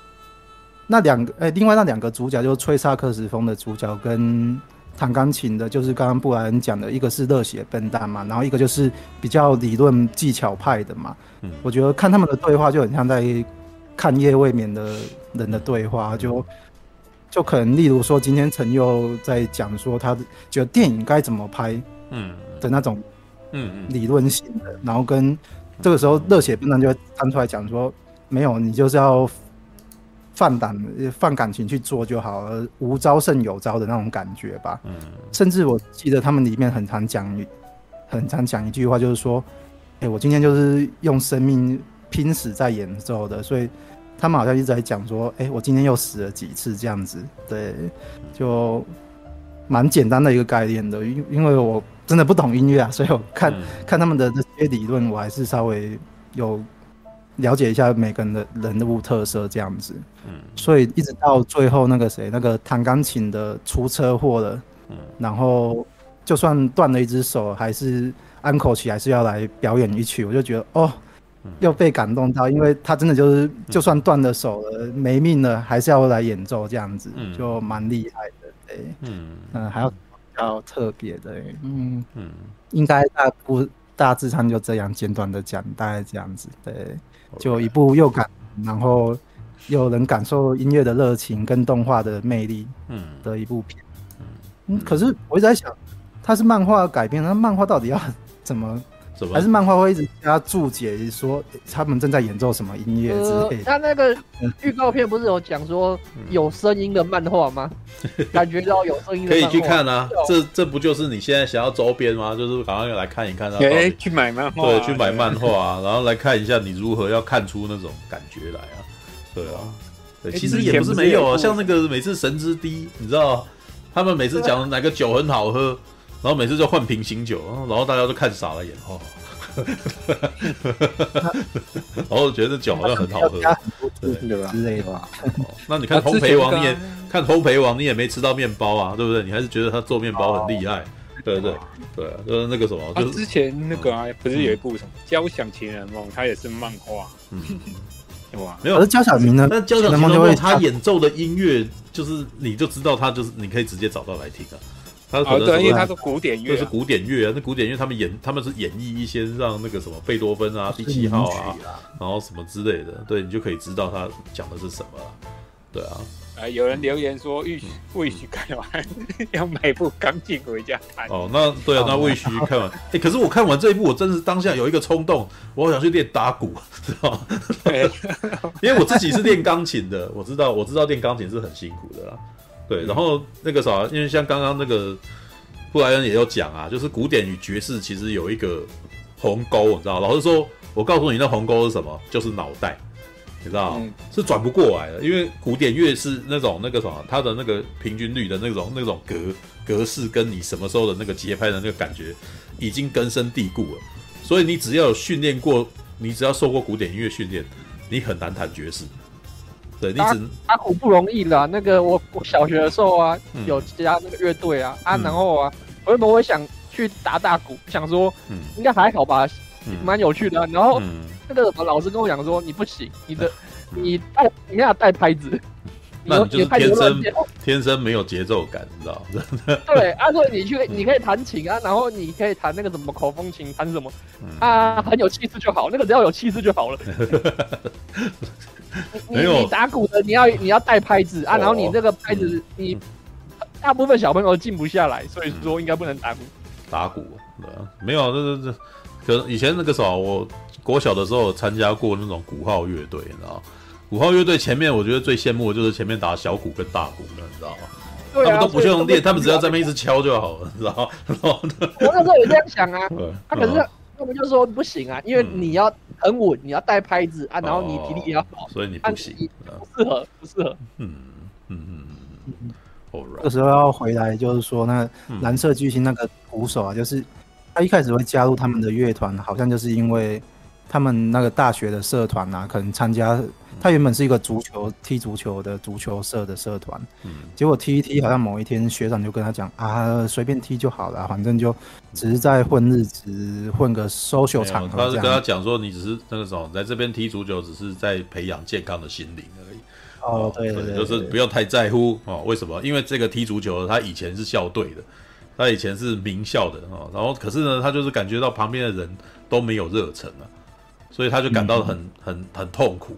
那两个，哎、欸，另外那两个主角就是吹萨克斯风的主角跟弹钢琴的，就是刚刚布莱恩讲的，一个是热血笨蛋嘛，然后一个就是比较理论技巧派的嘛。嗯，我觉得看他们的对话就很像在看夜未眠的人的对话，就就可能例如说今天陈佑在讲说他觉得电影该怎么拍。嗯。的那种，嗯嗯，理论性的，然后跟这个时候热血笨蛋就会站出来讲说，没有，你就是要放胆放感情去做就好了，无招胜有招的那种感觉吧。嗯，甚至我记得他们里面很常讲，很常讲一句话，就是说，哎、欸，我今天就是用生命拼死在演奏的，所以他们好像一直在讲说，哎、欸，我今天又死了几次这样子，对，就蛮简单的一个概念的，因因为我。真的不懂音乐啊，所以我看、嗯、看他们的这些理论，我还是稍微有了解一下每个人的人物特色这样子。嗯，所以一直到最后那个谁，那个弹钢琴的出车祸了，嗯，然后就算断了一只手，还是安口曲还是要来表演一曲，我就觉得哦，又被感动到，因为他真的就是就算断了手了，没命了，还是要来演奏这样子，就蛮厉害的。对，嗯嗯，还要。比较特别的，嗯。嗯，应该大部大致上就这样简短的讲，大概这样子，对，Okay. 就一部又感，然后又能感受音乐的热情跟动画的魅力，嗯，的一部片，嗯，嗯，可是我一直在想，它是漫画改编，那漫画到底要怎么？还是漫画会一直加注解说他们正在演奏什么音乐之类的。他那个预告片不是有讲说有声音的漫画吗？感觉到有声音的可以去看啊。这这不就是你现在想要周边吗？就是赶快来看一看，然后去买漫画，对，去买漫画啊，然后来看一下你如何要看出那种感觉来啊。对啊，对，其实也不是没有啊。像那个每次神之滴，你知道，他们每次讲哪个酒很好喝。然后每次就换瓶醒酒，然后大家都看傻了眼哦，然后觉得这酒好像很好喝，对吧？之类的。吧。那你看烘焙王，你也看烘焙王，你也没吃到面包啊，对不对？你还是觉得他做面包很厉害，对对？对，就是那个什么，就是之前那个啊，不是有一部什么《交响情人梦》，它也是漫画，嗯，哇，没有，是交响情人，但交响情人梦他演奏的音乐，就是你就知道他就是你可以直接找到来听啊。他可能对，因为他是古典乐，就是古典乐啊。那古典乐他们演，他们是演绎一些让那个什么贝多芬啊、第七号啊，然后什么之类的，对你就可以知道他讲的是什么了。对啊，啊，有人留言说，Wish Wish 看完 要买部钢琴回家弹。哦，那对啊，那 Wish 看完，哎，可是我看完这一部，我真是当下有一个冲动，我好想去练打鼓，知道吗？对，因为我自己是练钢琴的，我知道，我知道练钢琴是很辛苦的啦。对，然后那个啥，因为像刚刚那个布莱恩也有讲啊，就是古典与爵士其实有一个鸿沟，你知道？老实说，我告诉你，那鸿沟是什么？就是脑袋，你知道？嗯、是转不过来的，因为古典乐是那种那个什么，它的那个平均律的那种那种格格式，跟你什么时候的那个节拍的那个感觉已经根深蒂固了。所以你只要有训练过，你只要受过古典音乐训练，你很难弹爵士。对，你只打鼓不容易啦。那个我我小学的时候啊，嗯、有加那个乐队啊，啊，然后啊，我原本会想去打打鼓，想说，嗯，应该还好吧，蛮、嗯、有趣的、啊。然后、嗯、那个老师跟我讲说，你不行，你的 你带你要带拍子，那你就是天生天生没有节奏感，你知道吗？对，啊，所以你去你可以弹琴啊，然后你可以弹那个什么口风琴，弹什么啊，很有气势就好，那个只要有气势就好了。你你打鼓的，你要你要带拍子啊，然后你这个拍子，你大部分小朋友静不下来，所以说应该不能打鼓。打鼓，对啊，没有，这这这，可能以前那个时候，我国小的时候参加过那种鼓号乐队，你知道吗？鼓号乐队前面，我觉得最羡慕的就是前面打小鼓跟大鼓的，你知道吗？他们都不用练，他们只要在那边一直敲就好了，你知道吗？我那时候也这样想啊，他可是。他们就说不行啊，因为你要很稳，你要带拍子啊，然后你体力也要好，所以你不行，不适合，不适合。嗯嗯嗯嗯。这个时候要回来，就是说那蓝色巨星那个鼓手啊，就是他一开始会加入他们的乐团，好像就是因为他们那个大学的社团啊，可能参加。他原本是一个足球踢足球的足球社的社团，嗯，结果踢一踢，好像某一天学长就跟他讲啊，随便踢就好了，反正就只是在混日子，混个 social 场合。他是跟他讲说，你只是那个什么，在这边踢足球，只是在培养健康的心灵而已。哦，对对，对，就是不要太在乎哦。为什么？因为这个踢足球，他以前是校队的，他以前是名校的哦。然后可是呢，他就是感觉到旁边的人都没有热忱啊，所以他就感到很、嗯、很很痛苦。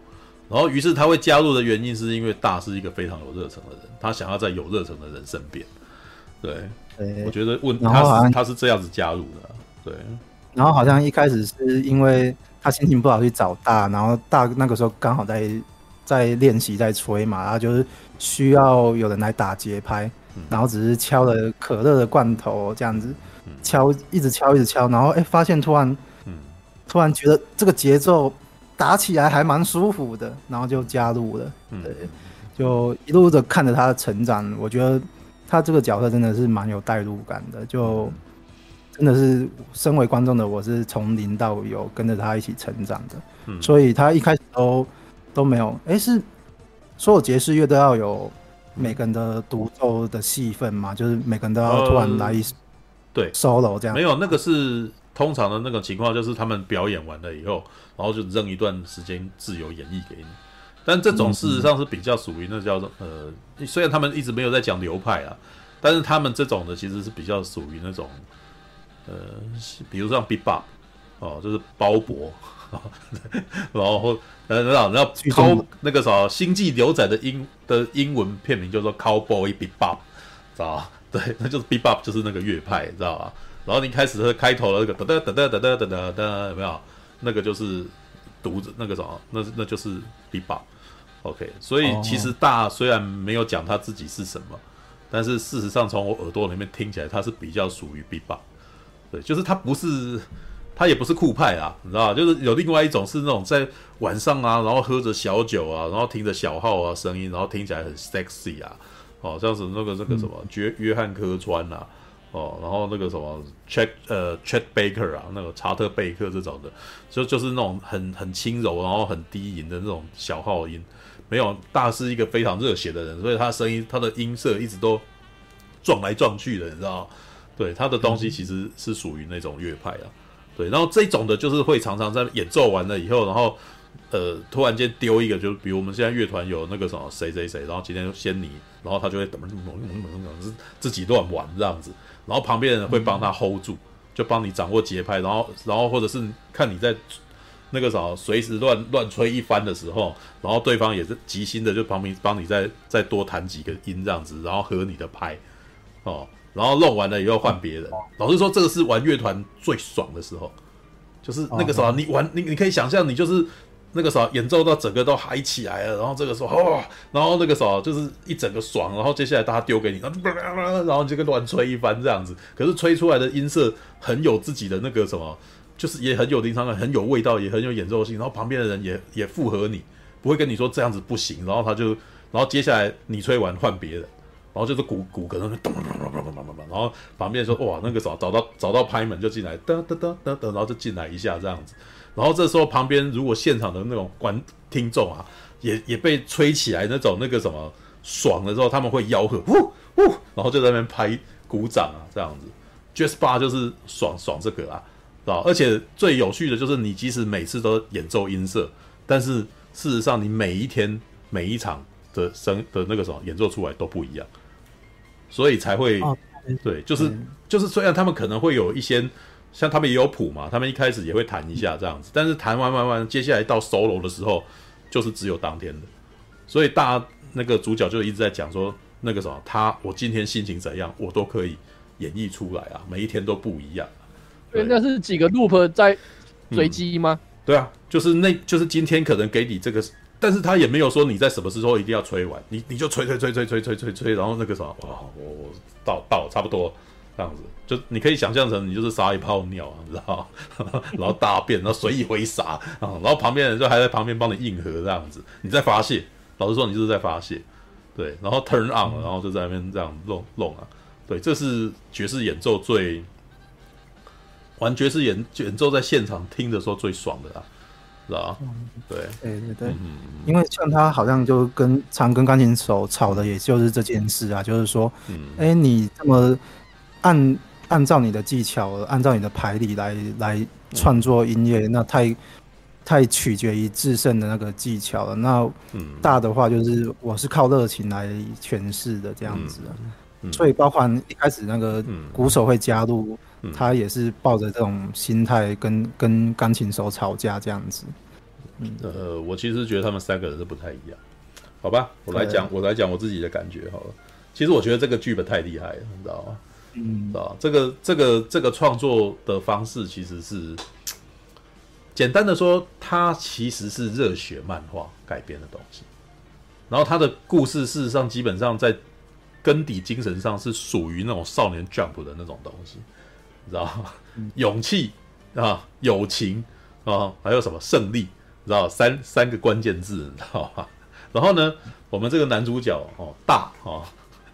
然后，于是他会加入的原因，是因为大是一个非常有热忱的人，他想要在有热忱的人身边。对，对我觉得问他是他是这样子加入的，对。然后好像一开始是因为他心情不好去找大，然后大那个时候刚好在在练习在吹嘛，然后就是需要有人来打节拍，然后只是敲了可乐的罐头这样子，敲一直敲一直敲，然后哎发现突然，突然觉得这个节奏。打起来还蛮舒服的，然后就加入了，对，就一路的看着他的成长，我觉得他这个角色真的是蛮有代入感的，就真的是身为观众的我是从零到有跟着他一起成长的，所以他一开始都都没有，哎，是所有爵士乐都要有每个人的独奏的戏份嘛，就是每个人都要突然来一对。solo 这样，没有那个是。通常的那个情况就是他们表演完了以后，然后就扔一段时间自由演绎给你。但这种事实上是比较属于那叫做呃，虽然他们一直没有在讲流派啊，但是他们这种的其实是比较属于那种呃，比如像 bebop 哦，就是鲍勃，然后呃，然后然后靠那个啥星际牛仔的英的英文片名叫做 Cowboy Bebop，知道吧？对，那就是 bebop 就是那个乐派，知道吧？然后你开始是开头的那个哒哒哒哒哒哒哒哒，有没有？那个就是独子，那个什么，那那就是 bebop。OK，所以其实大虽然没有讲他自己是什么，但是事实上从我耳朵里面听起来，他是比较属于 bebop。对，就是他不是，他也不是酷派啊，你知道吧？就是有另外一种是那种在晚上啊，然后喝着小酒啊，然后听着小号啊声音，然后听起来很 sexy 啊，哦，像是那个那个什么约约翰科川啊。哦，然后那个什么 Chet 呃 Chet Baker 啊，那个查特贝克这种的，就就是那种很很轻柔，然后很低吟的那种小号音。没有，大师一个非常热血的人，所以他声音他的音色一直都撞来撞去的，你知道？对，他的东西其实是属于那种乐派啊。对，然后这种的就是会常常在演奏完了以后，然后呃突然间丢一个，就是比如我们现在乐团有那个什么谁谁谁，然后今天就先你，然后他就会怎么怎么怎么怎么是自己乱玩这样子，然后旁边的人会帮他 hold 住，就帮你掌握节拍，然后然后或者是看你在。那个时候随时乱乱吹一番的时候，然后对方也是即兴的，就旁边帮你再再多弹几个音这样子，然后合你的拍，哦，然后弄完了以后换别人。老实说，这个是玩乐团最爽的时候，就是那个时候你玩你你可以想象，你就是那个时候演奏到整个都嗨起来了，然后这个时候，哦、然后那个时候就是一整个爽，然后接下来大家丢给你，然后你就跟乱吹一番这样子。可是吹出来的音色很有自己的那个什么，就是也很有灵场感，很有味道，也很有演奏性。然后旁边的人也也附和你，不会跟你说这样子不行。然后他就，然后接下来你吹完换别人，然后就是鼓鼓骼那咚咚咚咚咚咚咚，然后旁边说哇那个时候找到找到拍门就进来，哒哒哒哒哒，然后就进来一下这样子。然后这时候旁边如果现场的那种观听众啊，也也被吹起来那种那个什么爽的时候，他们会吆喝呜呜，然后就在那边拍鼓掌啊这样子。Jazz Bar 就是爽爽这个啊。而且最有趣的就是，你即使每次都演奏音色，但是事实上你每一天每一场的声的那个什么演奏出来都不一样，所以才会对，就是就是虽然他们可能会有一些，像他们也有谱嘛，他们一开始也会弹一下这样子，但是弹完完完，接下来到 solo 的时候，就是只有当天的，所以大家那个主角就一直在讲说，那个什么，他我今天心情怎样，我都可以演绎出来啊，每一天都不一样。对，那是几个 loop 在随机吗、嗯？对啊，就是那，就是今天可能给你这个，但是他也没有说你在什么时候一定要吹完，你你就吹吹吹吹吹吹吹吹，然后那个什么，哇，我我到到差不多这样子，就你可以想象成你就是撒一泡尿，你知道？然后大便，然后随意挥洒啊，然后旁边人就还在旁边帮你硬核这样子，你在发泄，老实说你就是在发泄，对，然后 turn on，然后就在那边这样弄弄啊，对，这是爵士演奏最。玩爵士演演奏在现场听的时候最爽的啦，是吧？对，对对对，因为像他好像就跟常跟钢琴手吵的，也就是这件事啊，就是说，哎，你这么按按照你的技巧，按照你的排理来来创作音乐，那太太取决于自身的那个技巧了。那大的话就是我是靠热情来诠释的这样子，所以包括一开始那个鼓手会加入。他也是抱着这种心态跟跟钢琴手吵架这样子。嗯，呃，我其实觉得他们三个人是不太一样。好吧，我来讲，我来讲我自己的感觉好了。其实我觉得这个剧本太厉害了，你知道吗？嗯，知道这个这个这个创作的方式其实是简单的说，它其实是热血漫画改编的东西。然后它的故事事实上基本上在根底精神上是属于那种少年 Jump 的那种东西。你知道 勇气啊，友情啊，还有什么胜利？知道三三个关键字，你知道吧？然后呢，我们这个男主角哦，大哦。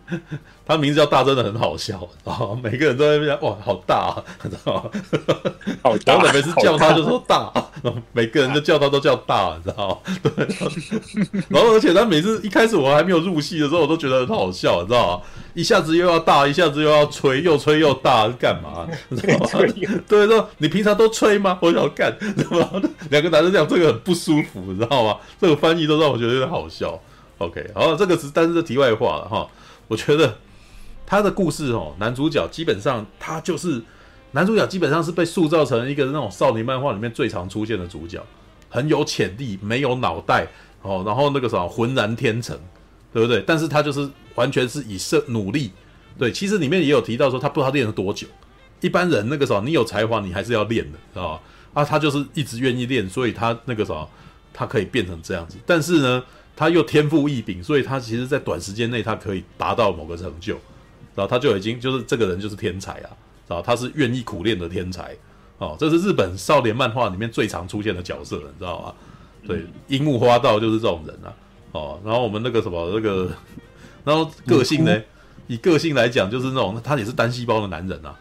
他名字叫大，真的很好笑啊！每个人都在那边哇，好大啊，你知道吗？好大，每次叫他就说大，然后每个人都叫他都叫大，你知道吗？对。然后而且他每次一开始我还没有入戏的时候，我都觉得很好笑，你知道吗？一下子又要大，一下子又要吹，又吹又大，干嘛？你知道吗？对，说你平常都吹吗？我想干，知道吗？两个男生讲这个很不舒服，你知道吗？这个翻译都让我觉得有点好笑。OK，好，这个是但是这题外话了哈。我觉得他的故事哦，男主角基本上他就是男主角，基本上是被塑造成一个那种少年漫画里面最常出现的主角，很有潜力，没有脑袋哦，然后那个什么浑然天成，对不对？但是他就是完全是以设努力，对，其实里面也有提到说他不知道练了多久，一般人那个时候你有才华，你还是要练的，知道吧？啊，他就是一直愿意练，所以他那个时候他可以变成这样子，但是呢。他又天赋异禀，所以他其实，在短时间内，他可以达到某个成就，然后他就已经就是这个人就是天才啊，然后他是愿意苦练的天才，哦，这是日本少年漫画里面最常出现的角色，你知道吗？对，樱木花道就是这种人啊，哦，然后我们那个什么那个，然后个性呢，以个性来讲，就是那种他也是单细胞的男人啊，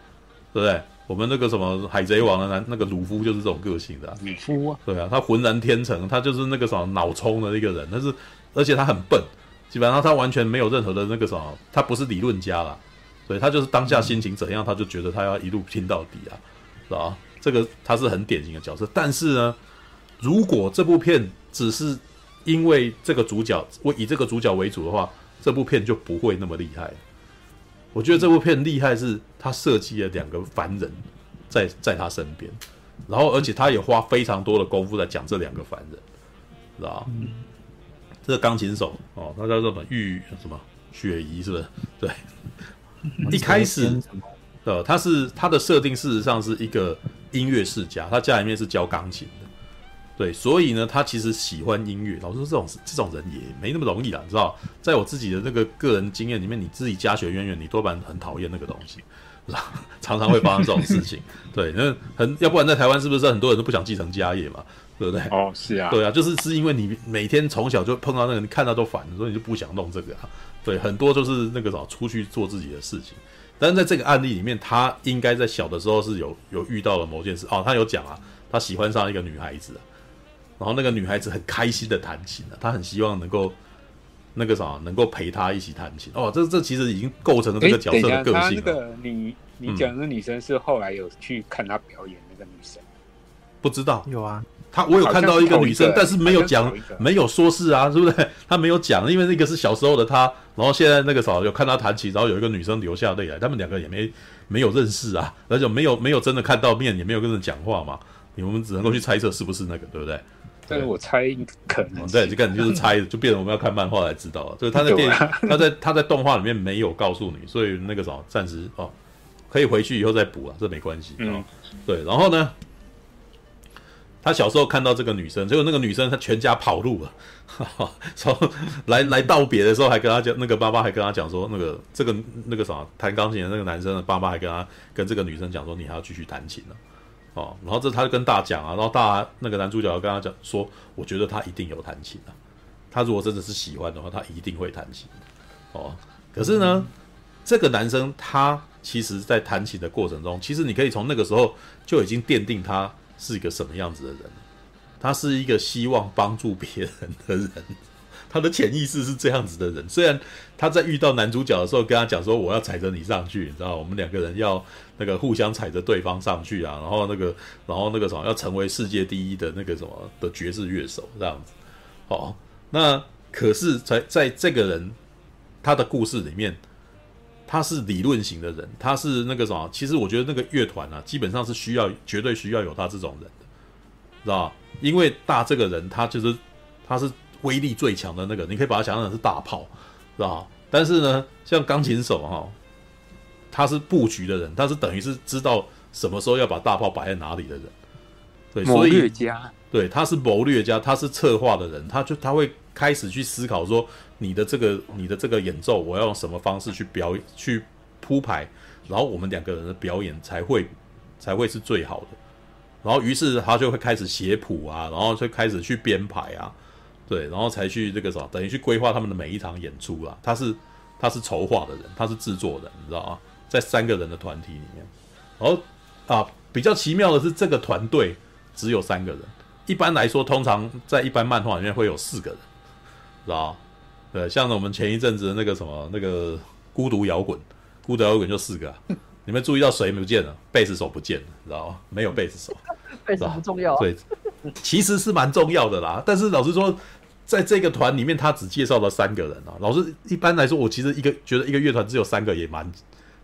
对不对？我们那个什么海贼王的男那个鲁夫就是这种个性的、啊。鲁夫啊，对啊，他浑然天成，他就是那个什么脑冲的一个人，但是而且他很笨，基本上他完全没有任何的那个什么，他不是理论家啦，所以他就是当下心情怎样，他就觉得他要一路拼到底啊，是吧？这个他是很典型的角色，但是呢，如果这部片只是因为这个主角，我以这个主角为主的话，这部片就不会那么厉害。我觉得这部片厉害是，他设计了两个凡人在在他身边，然后而且他也花非常多的功夫在讲这两个凡人，知道这个钢琴手哦，他叫做什么？玉什么？雪姨是不是？对，一开始呃，他是他的设定事实上是一个音乐世家，他家里面是教钢琴的。对，所以呢，他其实喜欢音乐。老实说，这种这种人也没那么容易啦，你知道？在我自己的那个个人经验里面，你自己家学渊源，你多半很讨厌那个东西，是吧？常常会发生这种事情。对，那很要不然在台湾是不是很多人都不想继承家业嘛？对不对？哦，是啊，对啊，就是是因为你每天从小就碰到那个，你看到都烦，所以你就不想弄这个啊。对，很多就是那个什么出去做自己的事情。但是在这个案例里面，他应该在小的时候是有有遇到了某件事哦，他有讲啊，他喜欢上一个女孩子啊。然后那个女孩子很开心的弹琴了，她很希望能够那个啥，能够陪她一起弹琴。哦，这这其实已经构成了这个角色的个性了。那个你你讲的女生是后来有去看她表演那个女生？不知道有啊，她我有看到一个女生，是但是没有讲，没有说是啊，是不是？她没有讲，因为那个是小时候的她。然后现在那个啥有看她弹琴，然后有一个女生流下泪来，他们两个也没没有认识啊，而且没有没有真的看到面，也没有跟人讲话嘛。你们只能够去猜测是不是那个，对不对？但是我猜可能，对，这个你就是猜，就变成我们要看漫画才知道了。就是他在电影，他在他在动画里面没有告诉你，所以那个什么，暂时哦，可以回去以后再补啊，这没关系。嗯，对。然后呢，他小时候看到这个女生，结果那个女生她全家跑路了，从来来道别的时候还跟他讲，那个爸爸还跟他讲说，那个这个那个什么弹钢琴的那个男生的爸爸还跟他跟这个女生讲说，你还要继续弹琴呢。哦，然后这他就跟大讲啊，然后大那个男主角要跟他讲说，我觉得他一定有弹琴啊，他如果真的是喜欢的话，他一定会弹琴。哦，可是呢，这个男生他其实在弹琴的过程中，其实你可以从那个时候就已经奠定他是一个什么样子的人，他是一个希望帮助别人的人。他的潜意识是这样子的人，虽然他在遇到男主角的时候跟他讲说，我要踩着你上去，你知道，我们两个人要那个互相踩着对方上去啊，然后那个，然后那个什么要成为世界第一的那个什么的爵士乐手这样子。好，那可是在在这个人他的故事里面，他是理论型的人，他是那个什么，其实我觉得那个乐团啊，基本上是需要绝对需要有他这种人的，知道吧？因为大这个人他就是他是。威力最强的那个，你可以把它想象成是大炮，是吧？但是呢，像钢琴手哈，他是布局的人，他是等于是知道什么时候要把大炮摆在哪里的人，对，所以谋略家，对，他是谋略家，他是策划的人，他就他会开始去思考说，你的这个你的这个演奏，我要用什么方式去表去铺排，然后我们两个人的表演才会才会是最好的，然后于是他就会开始写谱啊，然后就开始去编排啊。对，然后才去这个什么，等于去规划他们的每一场演出啦。他是他是筹划的人，他是制作人，你知道吗？在三个人的团体里面，然后啊，比较奇妙的是，这个团队只有三个人。一般来说，通常在一般漫画里面会有四个人，知道吗？对，像我们前一阵子的那个什么那个孤独摇滚，孤独摇滚就四个啊。你们注意到谁不见了？贝斯手不见了，知道吗？没有贝斯手，贝斯不重要啊。对，其实是蛮重要的啦。但是老实说。在这个团里面，他只介绍了三个人啊。老师，一般来说，我其实一个觉得一个乐团只有三个也蛮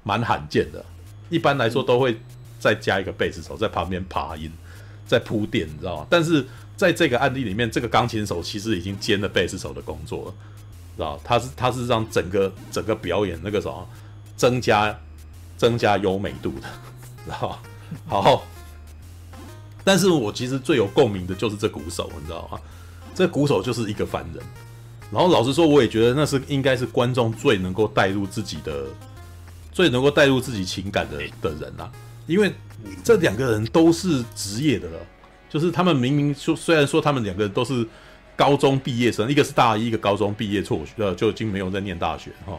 蛮罕见的。一般来说都会再加一个贝斯手在旁边爬音，在铺垫，你知道吗？但是在这个案例里面，这个钢琴手其实已经兼了贝斯手的工作了，知道？他是他是让整个整个表演那个什么增加增加优美度的，知道吗？好，但是我其实最有共鸣的就是这鼓手，你知道吗？这鼓手就是一个凡人，然后老实说，我也觉得那是应该是观众最能够带入自己的、最能够带入自己情感的的人啊，因为这两个人都是职业的了，就是他们明明说，虽然说他们两个人都是高中毕业生，一个是大一，一个高中毕业辍学，呃，就已经没有在念大学哈，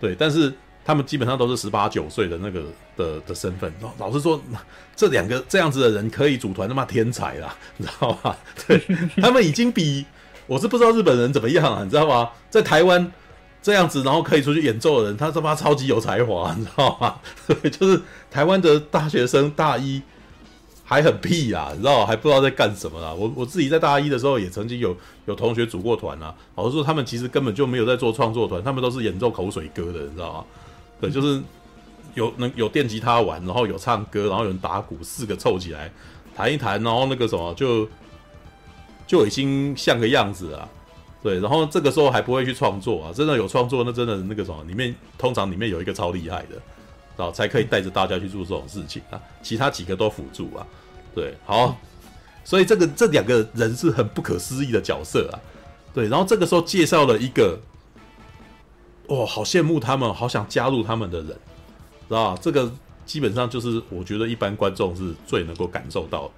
对，但是他们基本上都是十八九岁的那个的的身份。老实说，这两个这样子的人可以组团，他妈天才啦，你知道吗？对，他们已经比我是不知道日本人怎么样啊，你知道吗？在台湾这样子，然后可以出去演奏的人，他他妈超级有才华，你知道吗？对，就是台湾的大学生大一。还很屁啊，你知道，还不知道在干什么啦。我我自己在大一的时候也曾经有有同学组过团啊，老实说他们其实根本就没有在做创作团，他们都是演奏口水歌的，你知道吗？对，就是有能有电吉他玩，然后有唱歌，然后有人打鼓，四个凑起来弹一弹，然后那个什么就就已经像个样子了。对，然后这个时候还不会去创作啊，真的有创作那真的那个什么里面通常里面有一个超厉害的。然后才可以带着大家去做这种事情啊，其他几个都辅助啊，对，好，所以这个这两个人是很不可思议的角色啊，对，然后这个时候介绍了一个，哇，好羡慕他们，好想加入他们的人，知道？这个基本上就是我觉得一般观众是最能够感受到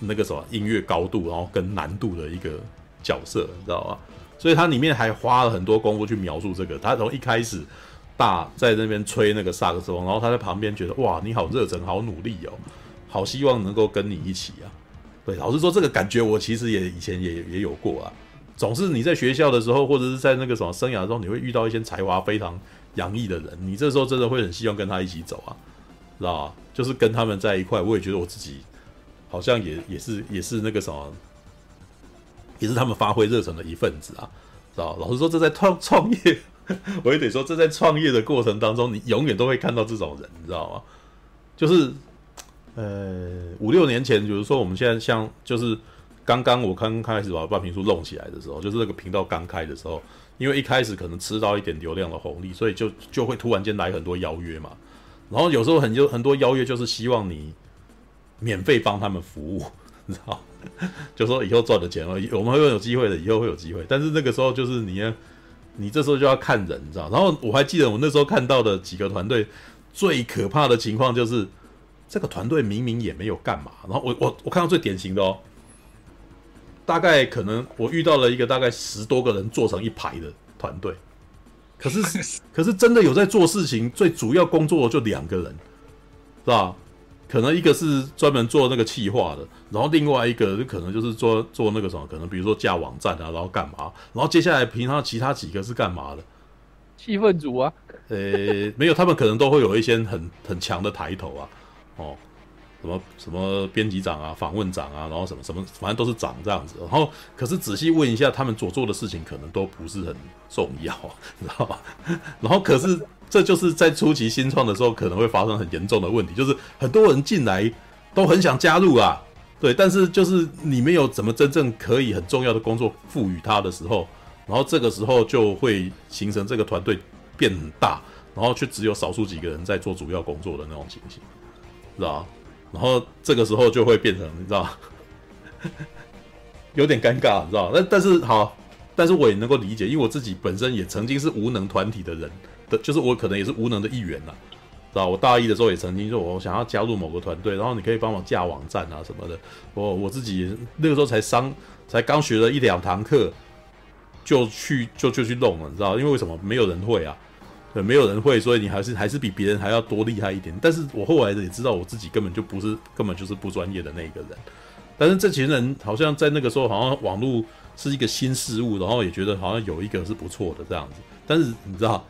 那个什么音乐高度，然后跟难度的一个角色，你知道吧？所以他里面还花了很多功夫去描述这个，他从一开始。大在那边吹那个萨克斯风，然后他在旁边觉得哇，你好热忱，好努力哦，好希望能够跟你一起啊。对，老实说，这个感觉我其实也以前也也有过啊。总是你在学校的时候，或者是在那个什么生涯中，你会遇到一些才华非常洋溢的人，你这时候真的会很希望跟他一起走啊，知道吧？就是跟他们在一块，我也觉得我自己好像也也是也是那个什么，也是他们发挥热忱的一份子啊，知道？老实说，这在创创业。我也得说，这在创业的过程当中，你永远都会看到这种人，你知道吗？就是，呃，五六年前，比如说我们现在像，就是刚刚我刚开始把半瓶书弄起来的时候，就是那个频道刚开的时候，因为一开始可能吃到一点流量的红利，所以就就会突然间来很多邀约嘛。然后有时候很多很多邀约就是希望你免费帮他们服务，你知道，就说以后赚的钱，我们会有机会的，以后会有机会。但是那个时候就是你。你这时候就要看人，你知道？然后我还记得我那时候看到的几个团队，最可怕的情况就是，这个团队明明也没有干嘛。然后我我我看到最典型的哦，大概可能我遇到了一个大概十多个人坐成一排的团队，可是 可是真的有在做事情，最主要工作的就两个人，是吧？可能一个是专门做那个企划的，然后另外一个就可能就是做做那个什么，可能比如说架网站啊，然后干嘛？然后接下来平常其他几个是干嘛的？气氛组啊？呃、欸，没有，他们可能都会有一些很很强的抬头啊，哦，什么什么编辑长啊、访问长啊，然后什么什么，反正都是长这样子。然后可是仔细问一下，他们所做的事情可能都不是很重要，你知道吧？然后可是。这就是在初期新创的时候可能会发生很严重的问题，就是很多人进来都很想加入啊，对，但是就是你没有怎么真正可以很重要的工作赋予他的时候，然后这个时候就会形成这个团队变大，然后却只有少数几个人在做主要工作的那种情形，知道吧？然后这个时候就会变成你知道，有点尴尬，你知道？但但是好，但是我也能够理解，因为我自己本身也曾经是无能团体的人。的就是我可能也是无能的一员呐，知道？我大一的时候也曾经说，我想要加入某个团队，然后你可以帮我架网站啊什么的。我我自己那个时候才上，才刚学了一两堂课，就去就就去弄了，你知道？因为为什么没有人会啊？对，没有人会，所以你还是还是比别人还要多厉害一点。但是我后来也知道，我自己根本就不是，根本就是不专业的那个人。但是这群人好像在那个时候，好像网络是一个新事物，然后也觉得好像有一个是不错的这样子。但是你知道？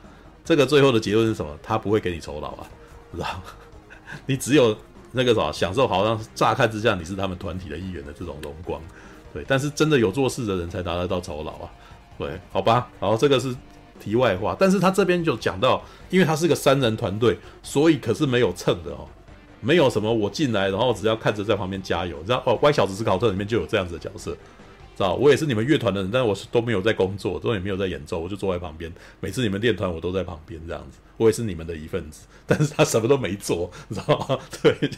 这个最后的结论是什么？他不会给你酬劳啊，知道？你只有那个啥享受，好像乍看之下你是他们团体的一员的这种荣光，对。但是真的有做事的人才拿得到酬劳啊，对，好吧。然后这个是题外话，但是他这边就讲到，因为他是个三人团队，所以可是没有蹭的哦，没有什么我进来然后只要看着在旁边加油，然后哦，歪小子思考特里面就有这样子的角色。知道，我也是你们乐团的人，但是我是都没有在工作，都也没有在演奏，我就坐在旁边。每次你们练团，我都在旁边这样子。我也是你们的一份子，但是他什么都没做，你知道吗？对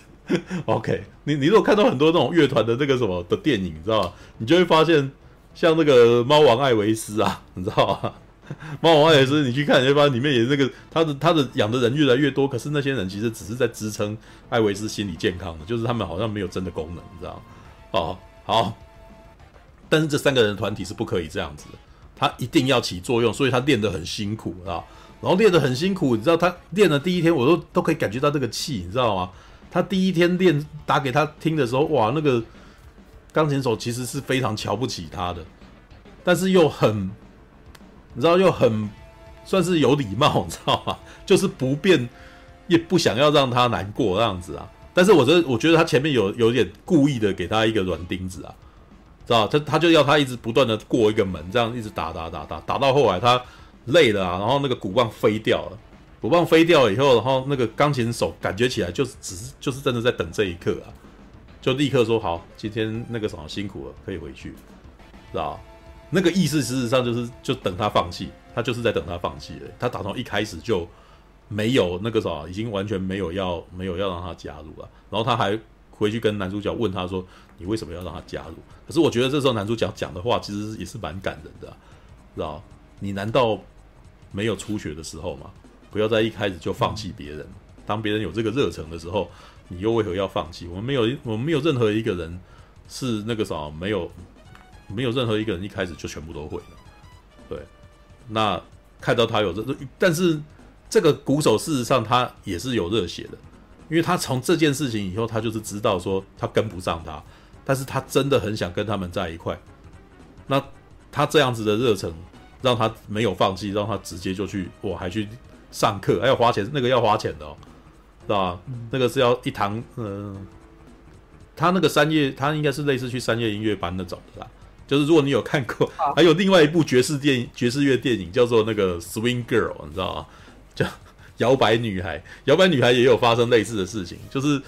，OK，你你如果看到很多那种乐团的那个什么的电影，你知道吗？你就会发现，像那个猫王艾维斯啊，你知道吗？猫王也是，你去看，你会发现里面也是那个他的他的养的人越来越多，可是那些人其实只是在支撑艾维斯心理健康的，就是他们好像没有真的功能，你知道？哦，好。但是这三个人团体是不可以这样子的，他一定要起作用，所以他练得很辛苦啊。然然后练得很辛苦，你知道他练的第一天，我都都可以感觉到这个气，你知道吗？他第一天练打给他听的时候，哇，那个钢琴手其实是非常瞧不起他的，但是又很，你知道又很算是有礼貌，你知道吗？就是不便，也不想要让他难过这样子啊。但是我觉得，我觉得他前面有有点故意的给他一个软钉子啊，知道他他就要他一直不断的过一个门，这样一直打打打打打到后来他累了啊，然后那个鼓棒飞掉了，鼓棒飞掉以后，然后那个钢琴手感觉起来就是只是就是真的在等这一刻啊，就立刻说好，今天那个什么辛苦了，可以回去，知道那个意思事实上就是就等他放弃，他就是在等他放弃了，他打从一开始就。没有那个啥，已经完全没有要没有要让他加入了。然后他还回去跟男主角问他说：“你为什么要让他加入？”可是我觉得这时候男主角讲的话其实也是蛮感人的，知道？你难道没有初学的时候吗？不要在一开始就放弃别人。当别人有这个热忱的时候，你又为何要放弃？我们没有，我们没有任何一个人是那个啥，没有没有任何一个人一开始就全部都会的。对，那看到他有这，但是。这个鼓手事实上他也是有热血的，因为他从这件事情以后，他就是知道说他跟不上他，但是他真的很想跟他们在一块。那他这样子的热忱，让他没有放弃，让他直接就去，我还去上课，还要花钱，那个要花钱的哦，是吧？那个是要一堂，嗯、他那个三叶，他应该是类似去三叶音乐班那种的啦。就是如果你有看过，还有另外一部爵士电影、爵士乐电影叫做那个《Swing Girl》，你知道吗？叫摇摆女孩，摇摆女孩也有发生类似的事情，就是，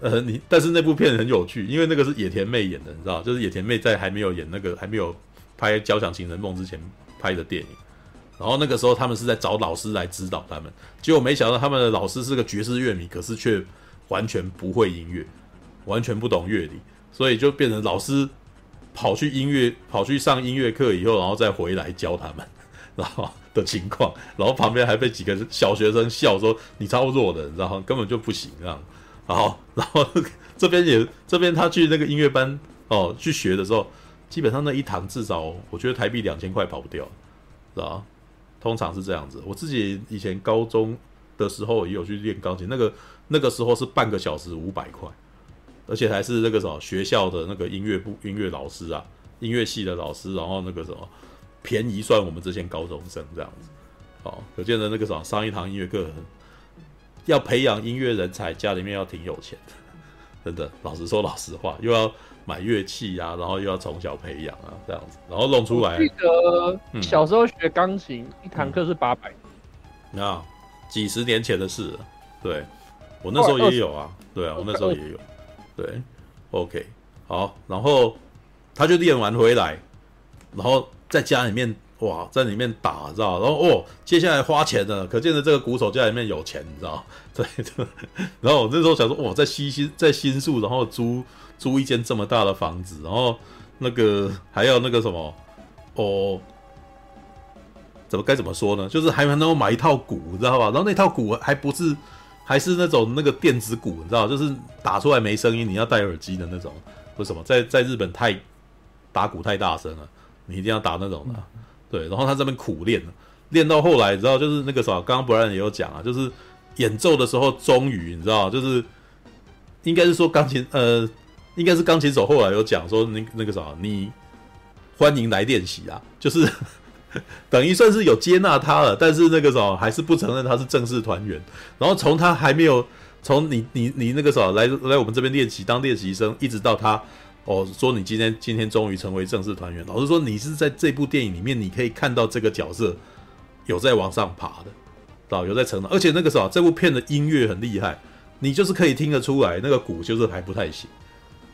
呃，你但是那部片很有趣，因为那个是野田妹演的，你知道，就是野田妹在还没有演那个还没有拍《交响情人梦》之前拍的电影，然后那个时候他们是在找老师来指导他们，结果没想到他们的老师是个爵士乐迷，可是却完全不会音乐，完全不懂乐理，所以就变成老师跑去音乐跑去上音乐课以后，然后再回来教他们，然后。的情况，然后旁边还被几个小学生笑说你超弱的，然后根本就不行这样。然后，然后这边也这边他去那个音乐班哦去学的时候，基本上那一堂至少我觉得台币两千块跑不掉，是吧？通常是这样子。我自己以前高中的时候也有去练钢琴，那个那个时候是半个小时五百块，而且还是那个什么学校的那个音乐部音乐老师啊，音乐系的老师，然后那个什么。便宜算我们这些高中生这样子，哦，可见的那个什么上一堂音乐课，要培养音乐人才，家里面要挺有钱的，真的。老实说老实话，又要买乐器啊，然后又要从小培养啊，这样子，然后弄出来。记得小时候学钢琴，嗯、一堂课是八百。啊，几十年前的事了。对，我那时候也有啊，对啊，我那时候也有。对，OK，好，然后他就练完回来，然后。在家里面哇，在里面打，知道？然后哦，接下来花钱了，可见的这个鼓手家里面有钱，你知道？对 对。然后我那时候想说，哇，在西新，在新宿，然后租租一间这么大的房子，然后那个还要那个什么哦，怎么该怎么说呢？就是还能够买一套鼓，你知道吧？然后那套鼓还不是，还是那种那个电子鼓，你知道？就是打出来没声音，你要戴耳机的那种。为什么？在在日本太打鼓太大声了。你一定要打那种的，对，然后他这边苦练，练到后来，你知道，就是那个啥，刚刚 Brian 也有讲啊，就是演奏的时候，终于你知道，就是应该是说钢琴，呃，应该是钢琴手后来有讲说，那那个啥，你欢迎来练习啊，就是 等于算是有接纳他了，但是那个啥还是不承认他是正式团员，然后从他还没有从你你你那个啥来来我们这边练习当练习生，一直到他。哦，说你今天今天终于成为正式团员。老实说，你是在这部电影里面，你可以看到这个角色有在往上爬的，知道有在成长。而且那个时候，这部片的音乐很厉害，你就是可以听得出来，那个鼓就是还不太行，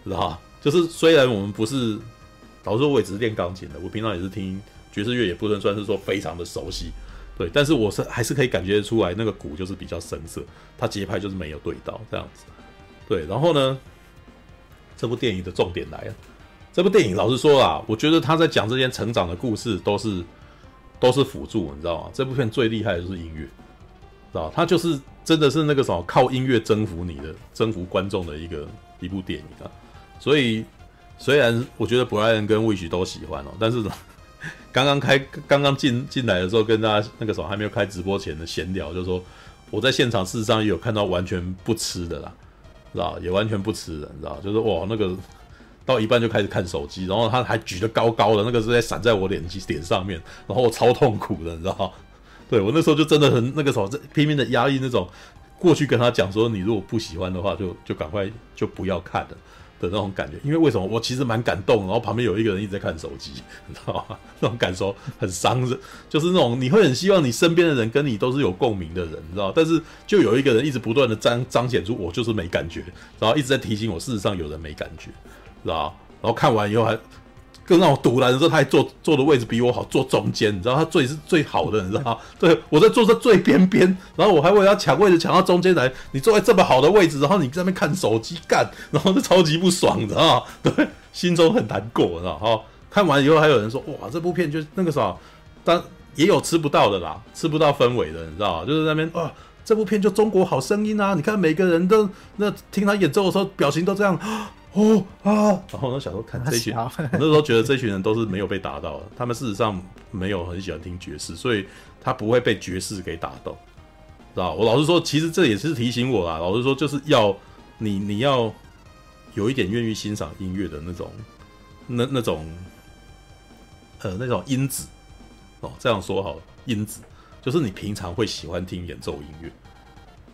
知道就是虽然我们不是，老实说，我也只是练钢琴的，我平常也是听爵士乐，也不能算是说非常的熟悉，对。但是我是还是可以感觉得出来，那个鼓就是比较生涩，它节拍就是没有对到这样子，对。然后呢？这部电影的重点来了。这部电影老实说啊，我觉得他在讲这些成长的故事都是都是辅助，你知道吗？这部片最厉害的就是音乐，知道他就是真的是那个什么靠音乐征服你的、征服观众的一个一部电影啊。所以虽然我觉得布莱恩跟魏许都喜欢哦，但是刚刚开刚刚进进来的时候，跟大家那个时候还没有开直播前的闲聊，就说我在现场事实上也有看到完全不吃的啦，知道也完全不吃的，你知道就是哇那个到一半就开始看手机，然后他还举得高高的，那个是在闪在我脸脸上面，然后我超痛苦的，你知道对我那时候就真的很那个时候在拼命的压抑那种过去跟他讲说，你如果不喜欢的话，就就赶快就不要看了。的那种感觉，因为为什么我其实蛮感动，然后旁边有一个人一直在看手机，你知道吗？那种感受很伤人，就是那种你会很希望你身边的人跟你都是有共鸣的人，你知道？但是就有一个人一直不断的彰彰显出我就是没感觉，然后一直在提醒我，事实上有人没感觉，知道？然后看完以后还。更让我赌烂的时候，他还坐坐的位置比我好，坐中间，你知道他最是最好的，你知道吗？对，我在坐在最边边，然后我还为了抢位置抢到中间来。你坐在这么好的位置，然后你在那边看手机干，然后就超级不爽，你知道吗？对，心中很难过，你知道哈。看完以后还有人说，哇，这部片就那个啥，但也有吃不到的啦，吃不到氛围的，你知道吗？就是那边哇，这部片就中国好声音啊，你看每个人都那听他演奏的时候表情都这样。哦啊！然后我小时候看这群，我那时候觉得这群人都是没有被打到的，他们事实上没有很喜欢听爵士，所以他不会被爵士给打动，知道？我老实说，其实这也是提醒我啦。老实说，就是要你你要有一点愿意欣赏音乐的那种，那那种呃那种因子哦。这样说好了，因子就是你平常会喜欢听演奏音乐。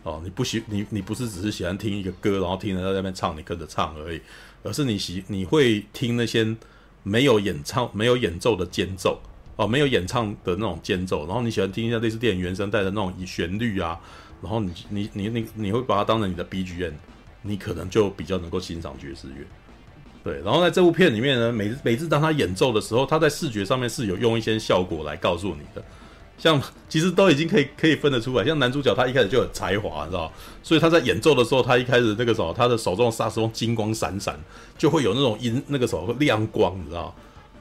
哦，你不喜你你不是只是喜欢听一个歌，然后听人在那边唱，你跟着唱而已，而是你喜你会听那些没有演唱、没有演奏的间奏，哦，没有演唱的那种间奏，然后你喜欢听一下类似电影原声带的那种旋律啊，然后你你你你你会把它当成你的 BGM，你可能就比较能够欣赏爵士乐。对，然后在这部片里面呢，每每次当他演奏的时候，他在视觉上面是有用一些效果来告诉你的。像其实都已经可以可以分得出来，像男主角他一开始就有才华，你知道，所以他在演奏的时候，他一开始那个时候他的手中的萨克斯金光闪闪，就会有那种音那个时候亮光，你知道，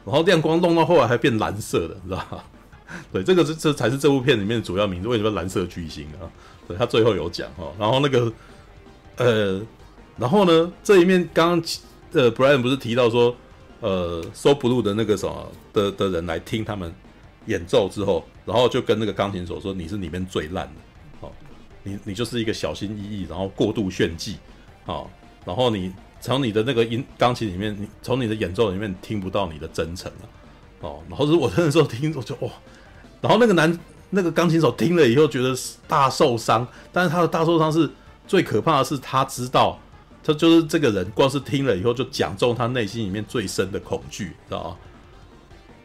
然后亮光弄到后来还变蓝色的，你知道，对，这个是这才是这部片里面的主要名字，为什么蓝色巨星啊？对，他最后有讲哈，然后那个呃，然后呢这一面刚刚呃，Brian 不是提到说呃，So Blue 的那个什么的的人来听他们。演奏之后，然后就跟那个钢琴手说：“你是里面最烂的，哦，你你就是一个小心翼翼，然后过度炫技，哦，然后你从你的那个音钢琴里面，你从你的演奏里面听不到你的真诚了，哦，然后是我那时候听，我就哇，然后那个男那个钢琴手听了以后觉得大受伤，但是他的大受伤是最可怕的是他知道，他就是这个人光是听了以后就讲中他内心里面最深的恐惧，知道吗？”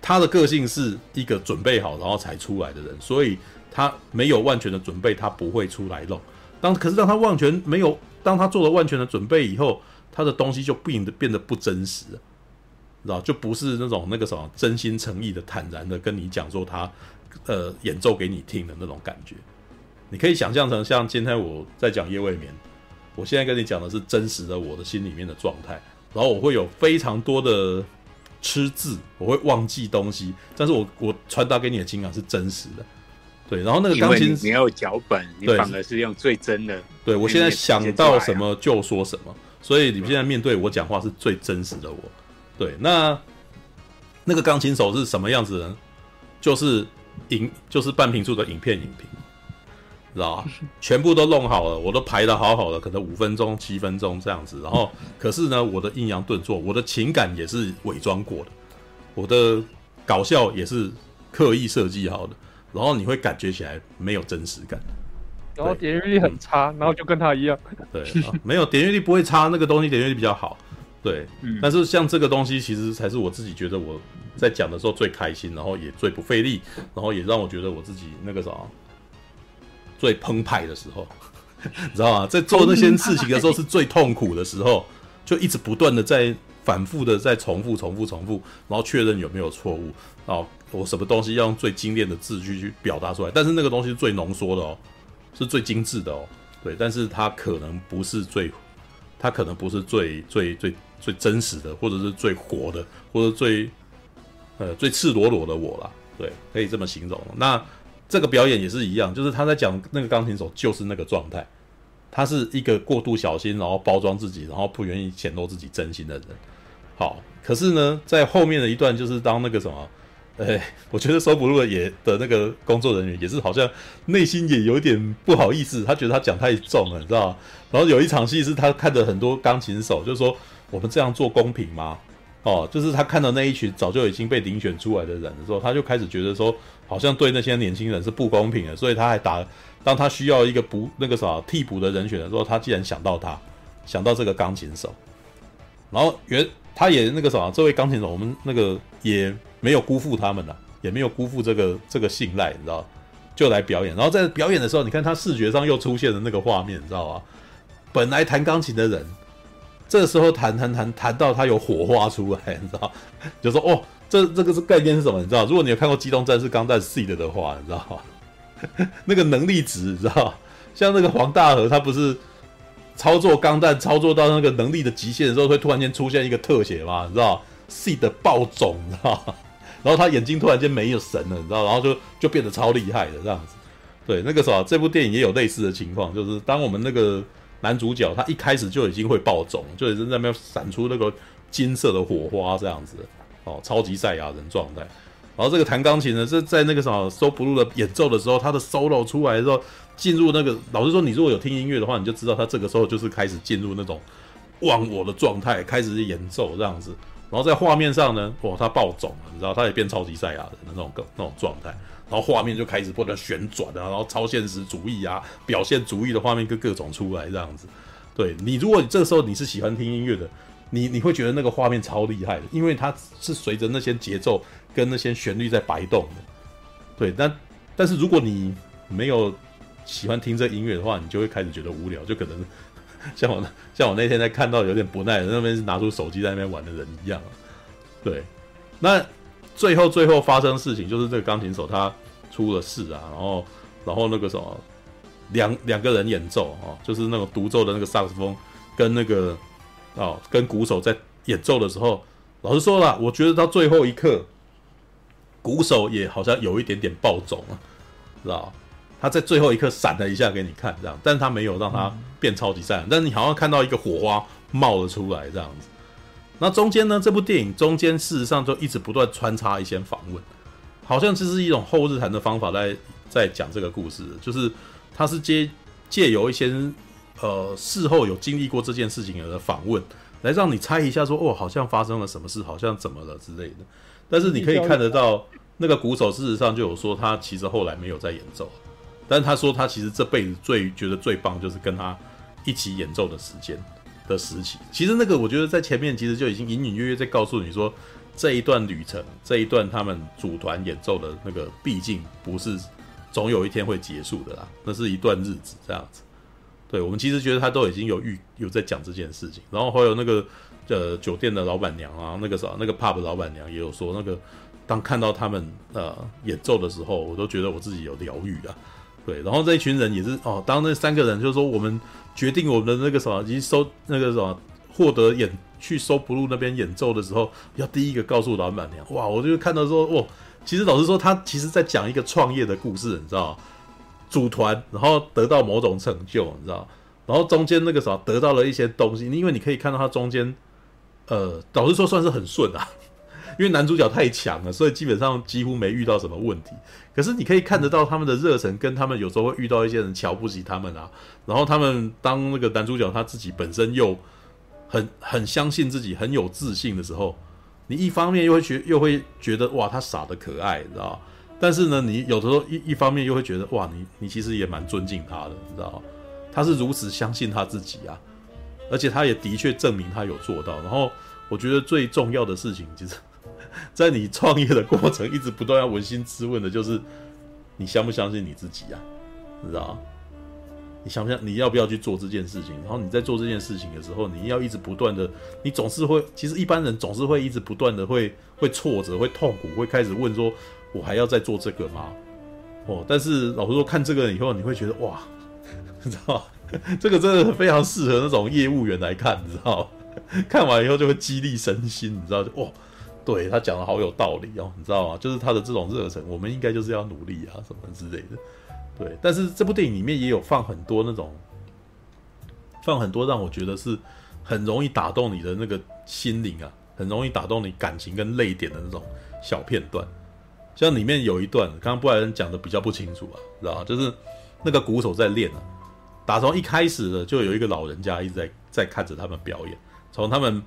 他的个性是一个准备好然后才出来的人，所以他没有万全的准备，他不会出来弄。当可是当他万全没有，当他做了万全的准备以后，他的东西就变得变得不真实了，知道就不是那种那个什么真心诚意的坦然的跟你讲说他呃演奏给你听的那种感觉。你可以想象成像今天我在讲夜未眠，我现在跟你讲的是真实的我的心里面的状态，然后我会有非常多的。吃字，我会忘记东西，但是我我传达给你的情感是真实的，对。然后那个钢琴，你要脚本，你反而是用最真的。对，我现在想到什么就说什么，所以你们现在面对我讲话是最真实的我。对，那那个钢琴手是什么样子的人？就是影，就是半瓶醋的影片影评。知道吧？全部都弄好了，我都排得好好的，可能五分钟、七分钟这样子。然后，可是呢，我的阴阳顿挫，我的情感也是伪装过的，我的搞笑也是刻意设计好的。然后你会感觉起来没有真实感，然后点阅率很差，然后就跟他一样。对，没有点阅率不会差，那个东西点阅率比较好。对，但是像这个东西，其实才是我自己觉得我在讲的时候最开心，然后也最不费力，然后也让我觉得我自己那个啥。最澎湃的时候，你知道吗？在做那些事情的时候是最痛苦的时候，就一直不断的在反复的在重复、重复、重复，然后确认有没有错误。然后我什么东西要用最精炼的字句去表达出来，但是那个东西是最浓缩的哦，是最精致的哦。对，但是它可能不是最，它可能不是最最最最真实的，或者是最活的，或者最呃最赤裸裸的我啦。对，可以这么形容。那。这个表演也是一样，就是他在讲那个钢琴手就是那个状态，他是一个过度小心，然后包装自己，然后不愿意显露自己真心的人。好，可是呢，在后面的一段，就是当那个什么，哎，我觉得收不录的也的那个工作人员也是好像内心也有点不好意思，他觉得他讲太重了，你知道吗？然后有一场戏是他看着很多钢琴手，就是说我们这样做公平吗？哦，就是他看到那一群早就已经被遴选出来的人的时候，他就开始觉得说，好像对那些年轻人是不公平的，所以他还打，当他需要一个补那个啥替补的人选的时候，他竟然想到他，想到这个钢琴手，然后原他也那个啥，这位钢琴手，我们那个也没有辜负他们了，也没有辜负这个这个信赖，你知道，就来表演，然后在表演的时候，你看他视觉上又出现了那个画面，你知道吗？本来弹钢琴的人。这时候弹弹弹弹到他有火花出来，你知道？就说哦，这这个是概念是什么？你知道？如果你有看过《机动战士钢弹 Seed》的话，你知道吗？那个能力值，你知道？像那个黄大河，他不是操作钢弹操作到那个能力的极限的时候，会突然间出现一个特写吗？你知道？Seed 爆肿，你知道？然后他眼睛突然间没有神了，你知道？然后就就变得超厉害的这样子。对，那个时候这部电影也有类似的情况，就是当我们那个。男主角他一开始就已经会爆种，就已经在那边闪出那个金色的火花，这样子哦，超级赛亚人状态。然后这个弹钢琴呢，是在那个什么 So Blue 的演奏的时候，他的 solo 出来的时候，进入那个老实说，你如果有听音乐的话，你就知道他这个时候就是开始进入那种忘我的状态，开始演奏这样子。然后在画面上呢，哇，他爆种了，你知道，他也变超级赛亚人的那种那种状态。然后画面就开始不断旋转啊，然后超现实主义啊，表现主义的画面跟各种出来这样子。对你，如果这个时候你是喜欢听音乐的，你你会觉得那个画面超厉害的，因为它是随着那些节奏跟那些旋律在摆动的。对，但但是如果你没有喜欢听这音乐的话，你就会开始觉得无聊，就可能像我像我那天在看到有点不耐，那边是拿出手机在那边玩的人一样。对，那。最后，最后发生的事情就是这个钢琴手他出了事啊，然后，然后那个什么，两两个人演奏啊，就是那个独奏的那个萨克斯风跟那个哦，跟鼓手在演奏的时候，老实说了，我觉得到最后一刻，鼓手也好像有一点点爆走了，知道？他在最后一刻闪了一下给你看，这样，但是他没有让他变超级赛，但是你好像看到一个火花冒了出来，这样子。那中间呢？这部电影中间事实上就一直不断穿插一些访问，好像这是一种后日谈的方法来在讲这个故事，就是他是借借由一些呃事后有经历过这件事情的访问，来让你猜一下说哦，好像发生了什么事，好像怎么了之类的。但是你可以看得到，那个鼓手事实上就有说他其实后来没有再演奏，但他说他其实这辈子最觉得最棒就是跟他一起演奏的时间。的时期，其实那个我觉得在前面其实就已经隐隐约约在告诉你说，这一段旅程，这一段他们组团演奏的那个，毕竟不是总有一天会结束的啦，那是一段日子这样子。对，我们其实觉得他都已经有预有在讲这件事情，然后还有那个呃酒店的老板娘啊，那个啥那个 pub 老板娘也有说，那个当看到他们呃演奏的时候，我都觉得我自己有疗愈啊。对，然后这一群人也是哦，当那三个人就是说我们。决定我们的那个什么，已经收那个什么，获得演去收 blue 那边演奏的时候，要第一个告诉老板娘。哇，我就看到说，哇，其实老实说，他其实在讲一个创业的故事，你知道组团，然后得到某种成就，你知道，然后中间那个什么得到了一些东西，因为你可以看到他中间，呃，老实说算是很顺啊。因为男主角太强了，所以基本上几乎没遇到什么问题。可是你可以看得到他们的热忱，跟他们有时候会遇到一些人瞧不起他们啊。然后他们当那个男主角他自己本身又很很相信自己，很有自信的时候，你一方面又会觉又会觉得哇，他傻得可爱，你知道？但是呢，你有的时候一一方面又会觉得哇，你你其实也蛮尊敬他的，你知道？他是如此相信他自己啊，而且他也的确证明他有做到。然后我觉得最重要的事情就是。在你创业的过程，一直不断要扪心自问的，就是你相不相信你自己啊？你知道？你想不想？你要不要去做这件事情？然后你在做这件事情的时候，你要一直不断的，你总是会，其实一般人总是会一直不断的会会挫折，会痛苦，会开始问说：我还要再做这个吗？哦，但是老实说，看这个以后，你会觉得哇，你知道？这个真的非常适合那种业务员来看，你知道？看完以后就会激励身心，你知道？就哇。对他讲的好有道理哦，你知道吗？就是他的这种热忱，我们应该就是要努力啊，什么之类的。对，但是这部电影里面也有放很多那种，放很多让我觉得是很容易打动你的那个心灵啊，很容易打动你感情跟泪点的那种小片段。像里面有一段，刚刚布莱恩讲的比较不清楚啊，知道就是那个鼓手在练啊，打从一开始的就有一个老人家一直在在看着他们表演，从他们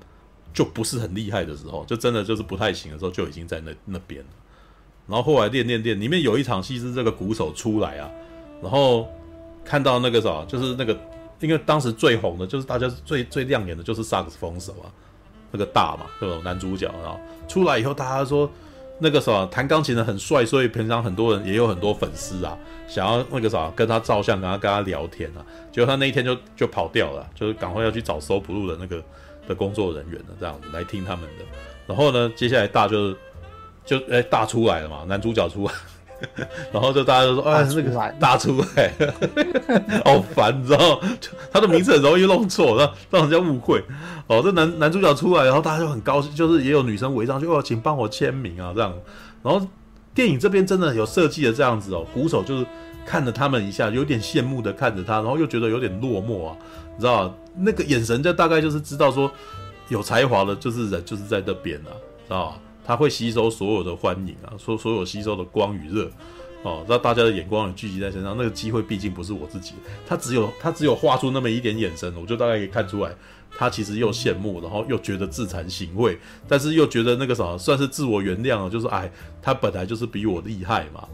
就不是很厉害的时候，就真的就是不太行的时候，就已经在那那边。然后后来练练练，里面有一场戏是这个鼓手出来啊，然后看到那个啥，就是那个因为当时最红的，就是大家最最亮眼的，就是萨克斯风手啊，那个大嘛，那种男主角，然后出来以后，大家说。那个啥，弹钢琴的很帅，所以平常很多人也有很多粉丝啊，想要那个啥跟他照相，跟他跟他聊天啊。结果他那一天就就跑掉了，就是赶快要去找 So Blue 的那个的工作人员的，这样子来听他们的。然后呢，接下来大就是就哎、欸、大出来了嘛，男主角出来。然后就大家就说，啊，那个大出来，好烦，你知道？他的名字很容易弄错，让让人家误会。哦，这男男主角出来，然后大家就很高兴，就是也有女生围上去，哦，请帮我签名啊，这样。然后电影这边真的有设计的这样子哦，鼓手就是看着他们一下，有点羡慕的看着他，然后又觉得有点落寞啊，你知道？那个眼神就大概就是知道说，有才华的，就是人就是在这边啊，知道？他会吸收所有的欢迎啊，所所有吸收的光与热，哦，那大家的眼光也聚集在身上。那个机会毕竟不是我自己，他只有他只有画出那么一点眼神，我就大概可以看出来，他其实又羡慕，然后又觉得自惭形秽，但是又觉得那个什么算是自我原谅了，就是哎，他本来就是比我厉害嘛，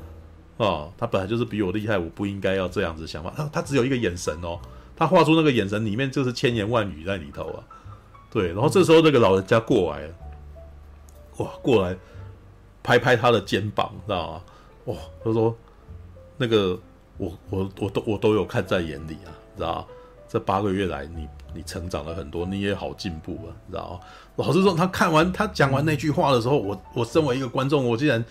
哦，他本来就是比我厉害，我不应该要这样子想法。他他只有一个眼神哦，他画出那个眼神里面就是千言万语在里头啊，对，然后这时候那个老人家过来了。哇，过来拍拍他的肩膀，知道吗？哇，他说：“那个，我我我都我都有看在眼里啊，知道吗？这八个月来你，你你成长了很多，你也好进步啊，知道吗？”老实说，他看完他讲完那句话的时候，我我身为一个观众，我竟然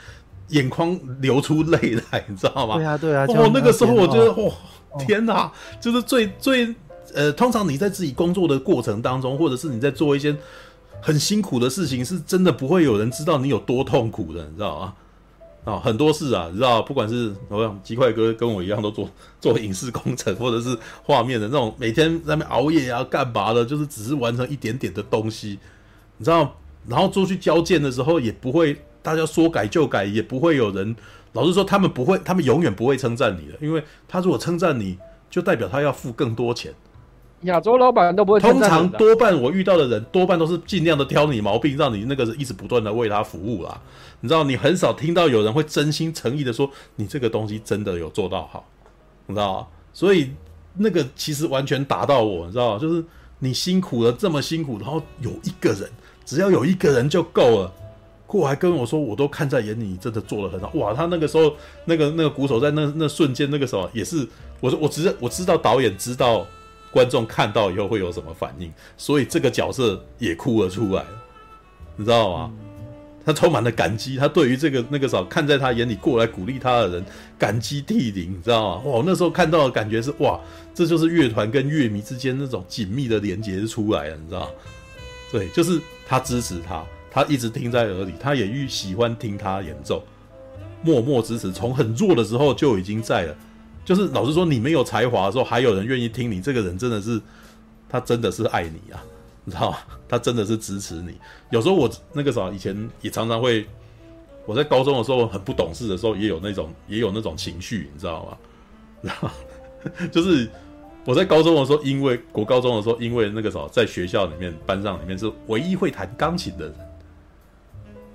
眼眶流出泪来，你知道吗？对啊，对啊。哦，那个时候我觉得，哇，天哪，就是最最呃，通常你在自己工作的过程当中，或者是你在做一些。很辛苦的事情，是真的不会有人知道你有多痛苦的，你知道吗？啊，很多事啊，你知道，不管是我想鸡块哥跟我一样都做 做影视工程，或者是画面的那种，每天在那边熬夜啊，干嘛的，就是只是完成一点点的东西，你知道？然后出去交件的时候，也不会大家说改就改，也不会有人，老实说，他们不会，他们永远不会称赞你的，因为他如果称赞你，就代表他要付更多钱。亚洲老板都不会。通常多半我遇到的人，多半都是尽量的挑你毛病，让你那个一直不断的为他服务啦。你知道，你很少听到有人会真心诚意的说你这个东西真的有做到好，你知道吗？所以那个其实完全打到我，你知道吗？就是你辛苦了这么辛苦，然后有一个人，只要有一个人就够了，过来跟我说，我都看在眼里，你真的做得很好。哇，他那个时候那个那个鼓手在那那瞬间那个时候也是，我说我知我知道导演知道。观众看到以后会有什么反应？所以这个角色也哭了出来，你知道吗？他充满了感激，他对于这个那个啥看在他眼里过来鼓励他的人感激涕零，你知道吗？哇，那时候看到的感觉是哇，这就是乐团跟乐迷之间那种紧密的连接是出来了，你知道吗？对，就是他支持他，他一直听在耳里，他也愈喜欢听他演奏，默默支持，从很弱的时候就已经在了。就是老实说，你没有才华的时候，还有人愿意听你，这个人真的是，他真的是爱你啊，你知道吗？他真的是支持你。有时候我那个时候以前也常常会，我在高中的时候很不懂事的时候，也有那种也有那种情绪，你知道吗？然 后就是我在高中的时候，因为国高中的时候，因为那个时候在学校里面班上里面是唯一会弹钢琴的人，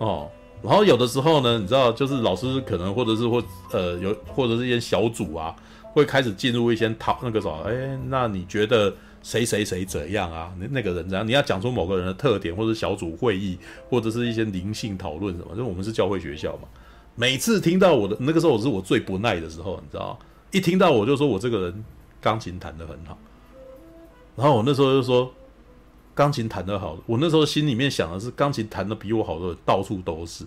哦。然后有的时候呢，你知道，就是老师可能或者是或呃有或者是一些小组啊，会开始进入一些讨那个什么，哎，那你觉得谁谁谁怎样啊？那那个人怎样？你要讲出某个人的特点，或者小组会议，或者是一些灵性讨论什么？因为我们是教会学校嘛，每次听到我的那个时候，我是我最不耐的时候，你知道，一听到我就说我这个人钢琴弹得很好，然后我那时候就说。钢琴弹得好，我那时候心里面想的是，钢琴弹得比我好的到处都是。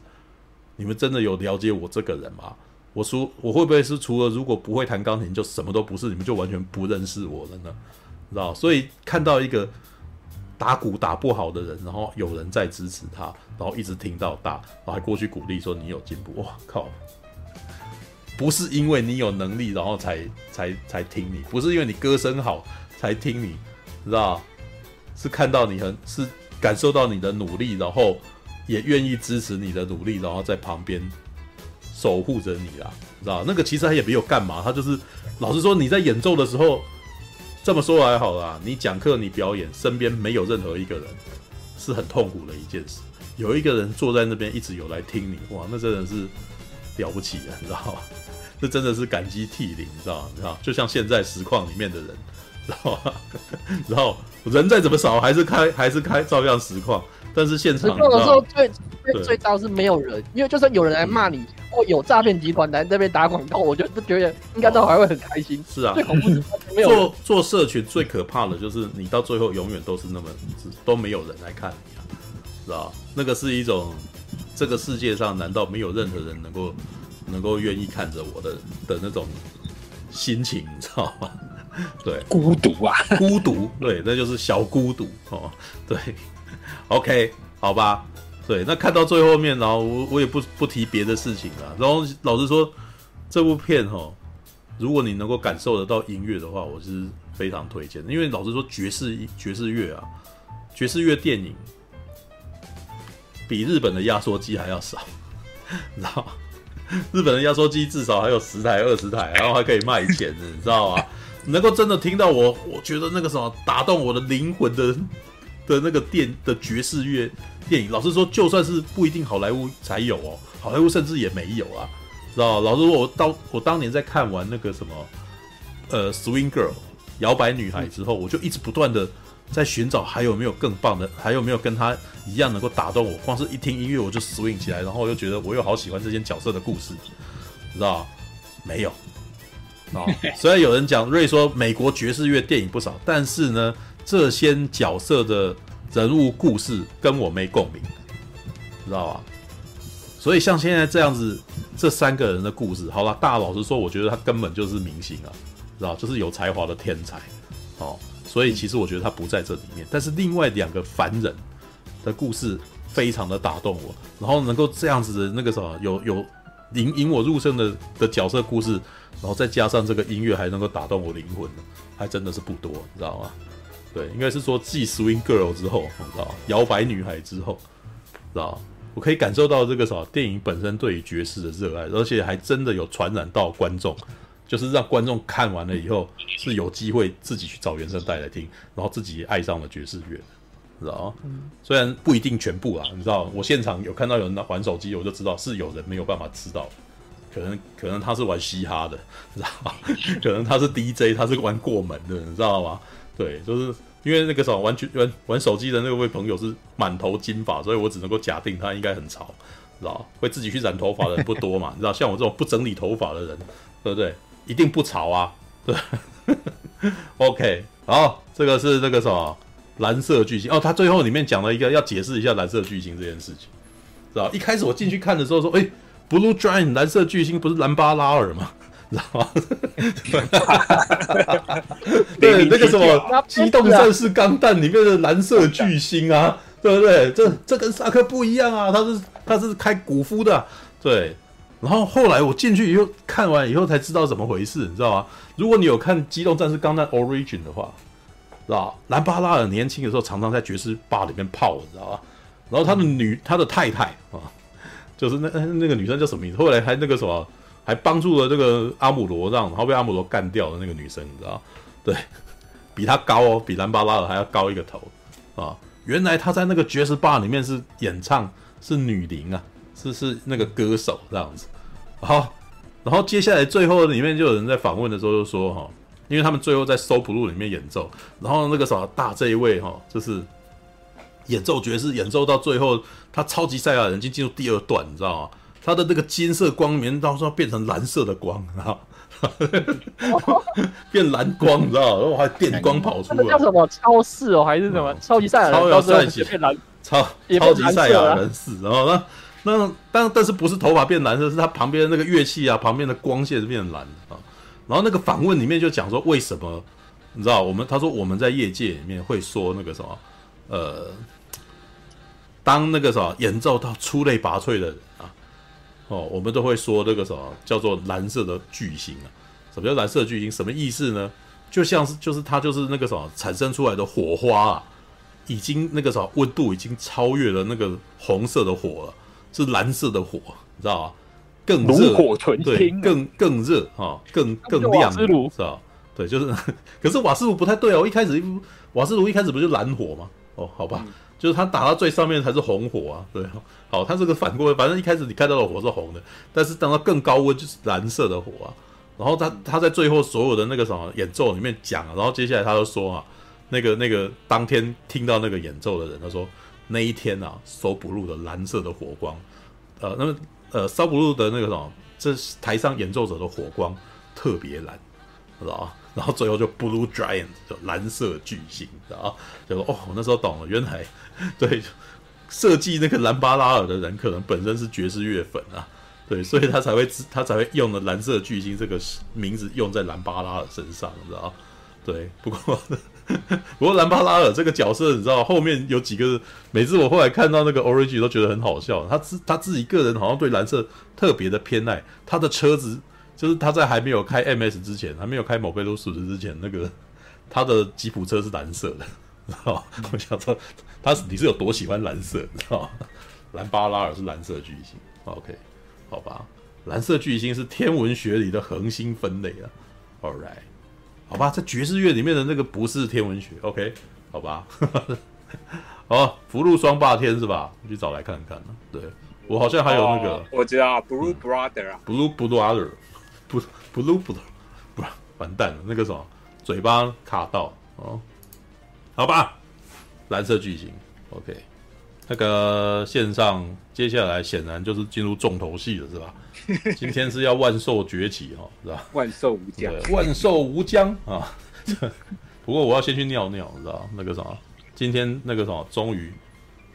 你们真的有了解我这个人吗？我说我会不会是除了如果不会弹钢琴就什么都不是？你们就完全不认识我了呢？知道？所以看到一个打鼓打不好的人，然后有人在支持他，然后一直听到大，然后还过去鼓励说你有进步。哇靠！不是因为你有能力，然后才才才听你，不是因为你歌声好才听你，知道？是看到你很是感受到你的努力，然后也愿意支持你的努力，然后在旁边守护着你啦，知道？那个其实他也没有干嘛，他就是老实说，你在演奏的时候，这么说还好啦，你讲课你表演，身边没有任何一个人是很痛苦的一件事，有一个人坐在那边一直有来听你，哇，那真的是了不起啊，你知道吗？这真的是感激涕零，你知道吗？你知道？就像现在实况里面的人，知道吗？然后人再怎么少，还是开还是开照样实况。但是现场实况的时候最最最糟是没有人，因为就算有人来骂你，或有诈骗集团来这边打广告，我就不觉得应该都还会很开心。是啊，最恐怖是没有做做社群最可怕的就是你到最后永远都是那么都没有人来看你啊，知道？那个是一种这个世界上难道没有任何人能够能够愿意看着我的的那种心情，你知道吗？对，孤独啊，孤独，对，那就是小孤独哦，对。OK，好吧，对，那看到最后面，然后我我也不不提别的事情了。然后老实说，这部片哈，如果你能够感受得到音乐的话，我是非常推荐的。因为老实说，爵士爵士乐啊，爵士乐电影比日本的压缩机还要少，你知道吗？日本的压缩机至少还有十台、二十台，然后还可以卖钱的，你知道吗？能够真的听到我，我觉得那个什么打动我的灵魂的。的那个电的爵士乐电影，老实说，就算是不一定好莱坞才有哦，好莱坞甚至也没有啊，知道？老实说，我当我当年在看完那个什么，呃，Swing Girl 摇摆女孩之后，我就一直不断的在寻找还有没有更棒的，还有没有跟她一样能够打动我。光是一听音乐我就 swing 起来，然后我又觉得我又好喜欢这些角色的故事，知道？没有。哦，虽然有人讲瑞说美国爵士乐电影不少，但是呢。这些角色的人物故事跟我没共鸣，知道吧？所以像现在这样子，这三个人的故事，好了，大老实说，我觉得他根本就是明星啊，知道，就是有才华的天才，哦，所以其实我觉得他不在这里面。但是另外两个凡人的故事非常的打动我，然后能够这样子的那个什么，有有引引我入胜的的角色故事，然后再加上这个音乐，还能够打动我灵魂，还真的是不多，你知道吗？对，应该是说继 Swing Girl 之后，你知道摇摆女孩之后，知道我可以感受到这个什么电影本身对于爵士的热爱，而且还真的有传染到观众，就是让观众看完了以后是有机会自己去找原声带来听，然后自己爱上了爵士乐，知道吗？虽然不一定全部啊，你知道，我现场有看到有人玩手机，我就知道是有人没有办法知道，可能可能 他是玩嘻哈的，知道吗？可能他是 DJ，他是玩过门的，你知道吗？对，就是因为那个时候玩玩玩手机的那位朋友是满头金发，所以我只能够假定他应该很潮，知道会自己去染头发的人不多嘛？你知道，像我这种不整理头发的人，对不对？一定不潮啊！对，OK，好，这个是这个什么蓝色巨星哦。他最后里面讲了一个要解释一下蓝色巨星这件事情，知道？一开始我进去看的时候说，哎，Blue Giant 蓝色巨星不是兰巴拉尔吗？知道吗？对，那个什么机动战士钢弹里面的蓝色巨星啊，对不对？这这跟萨克不一样啊，他是他是开古夫的，对。然后后来我进去以后看完以后才知道怎么回事，你知道吗？如果你有看机动战士钢弹 Origin 的话，知道兰巴拉尔年轻的时候常常在爵士吧里面泡，你知道吧？然后他的女他的太太啊，就是那那个女生叫什么名字？后来还那个什么？还帮助了这个阿姆罗让，然后被阿姆罗干掉的那个女生，你知道？对，比他高哦，比兰巴拉尔还要高一个头啊！原来他在那个爵士吧里面是演唱，是女伶啊，是是那个歌手这样子。好，然后接下来最后里面就有人在访问的时候就说哈，因为他们最后在 So Blue 里面演奏，然后那个什么大这一位哈，就是演奏爵士演奏到最后，他超级赛亚人已经进入第二段，你知道吗？他的那个金色光棉到时候变成蓝色的光，然后变蓝光，你知道？然后还电光跑出来。叫什么超市哦，还是什么超级赛亚人？超赛级变蓝，超超级赛亚人是。然后那那但但是不是头发变蓝色，是他旁边那个乐器啊，旁边的光线是变蓝的啊。然后那个访问里面就讲说，为什么你知道？我们他说我们在业界里面会说那个什么呃，当那个什么演奏到出类拔萃的人啊。哦，我们都会说那个什么叫做蓝色的巨星啊？什么叫蓝色巨星？什么意思呢？就像是就是它就是那个什么产生出来的火花啊，已经那个什么温度已经超越了那个红色的火了，是蓝色的火，你知道吗？更热，炉火纯青，更更热哈，更更亮，是吧？对，就是，可是瓦斯炉不太对哦。一开始瓦斯炉一开始不就蓝火吗？哦，好吧，嗯、就是它打到最上面才是红火啊。对，好，它这个反过来，反正一开始你看到的火是红的，但是等到更高温就是蓝色的火啊。然后他他在最后所有的那个什么演奏里面讲，然后接下来他就说啊，那个那个当天听到那个演奏的人，他说那一天啊，So Blue 的蓝色的火光，呃，那么呃，So Blue 的那个什么，这台上演奏者的火光特别蓝，知道吧？然后最后就 Blue Giant 就蓝色巨星，知道？就说哦，我那时候懂了，原来 对设计那个兰巴拉尔的人，可能本身是爵士乐粉啊。对，所以他才会他才会用了蓝色巨星这个名字用在兰巴拉尔身上，你知道？对，不过 不过兰巴拉尔这个角色，你知道后面有几个，每次我后来看到那个 Origin 都觉得很好笑。他自他自己个人好像对蓝色特别的偏爱，他的车子就是他在还没有开 MS 之前，还没有开某贝鲁斯之前，那个他的吉普车是蓝色的，知道？我想说他是你是有多喜欢蓝色，知道？兰巴拉尔是蓝色巨星，OK。好吧，蓝色巨星是天文学里的恒星分类啊。All right，好吧，在爵士乐里面的那个不是天文学。OK，好吧。哦，福禄双霸天是吧？我去找来看看。对，我好像还有那个，哦、我知道，Blue Brother 啊，Blue Brother，不，Blue Brother，不，完蛋了，那个什么，嘴巴卡到哦。好吧，蓝色巨星，OK。那个线上接下来显然就是进入重头戏了，是吧？今天是要万寿崛起哈，是吧？万寿无疆，万寿无疆啊！不过我要先去尿尿，你知道那个什么，今天那个什么，终于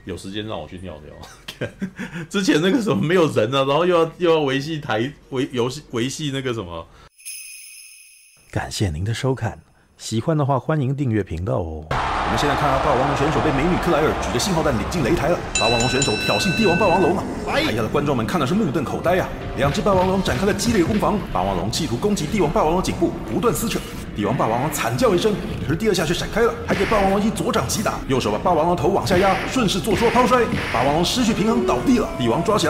有时间让我去尿尿。之前那个什么没有人啊，然后又要又要维系台维游戏维系那个什么。感谢您的收看，喜欢的话欢迎订阅频道哦。我们现在看到霸王龙选手被美女克莱尔举着信号弹领进擂台了。霸王龙选手挑衅帝王霸王龙了，台下的观众们看的是目瞪口呆呀、啊。两只霸王龙展开了激烈攻防，霸王龙企图攻击帝王霸王龙颈部，不断撕扯。帝王霸王龙惨叫一声，可是第二下却闪开了，还给霸王龙一左掌击打，右手把霸王龙头往下压，顺势做出了抛摔。霸王龙失去平衡倒地了，帝王抓起来。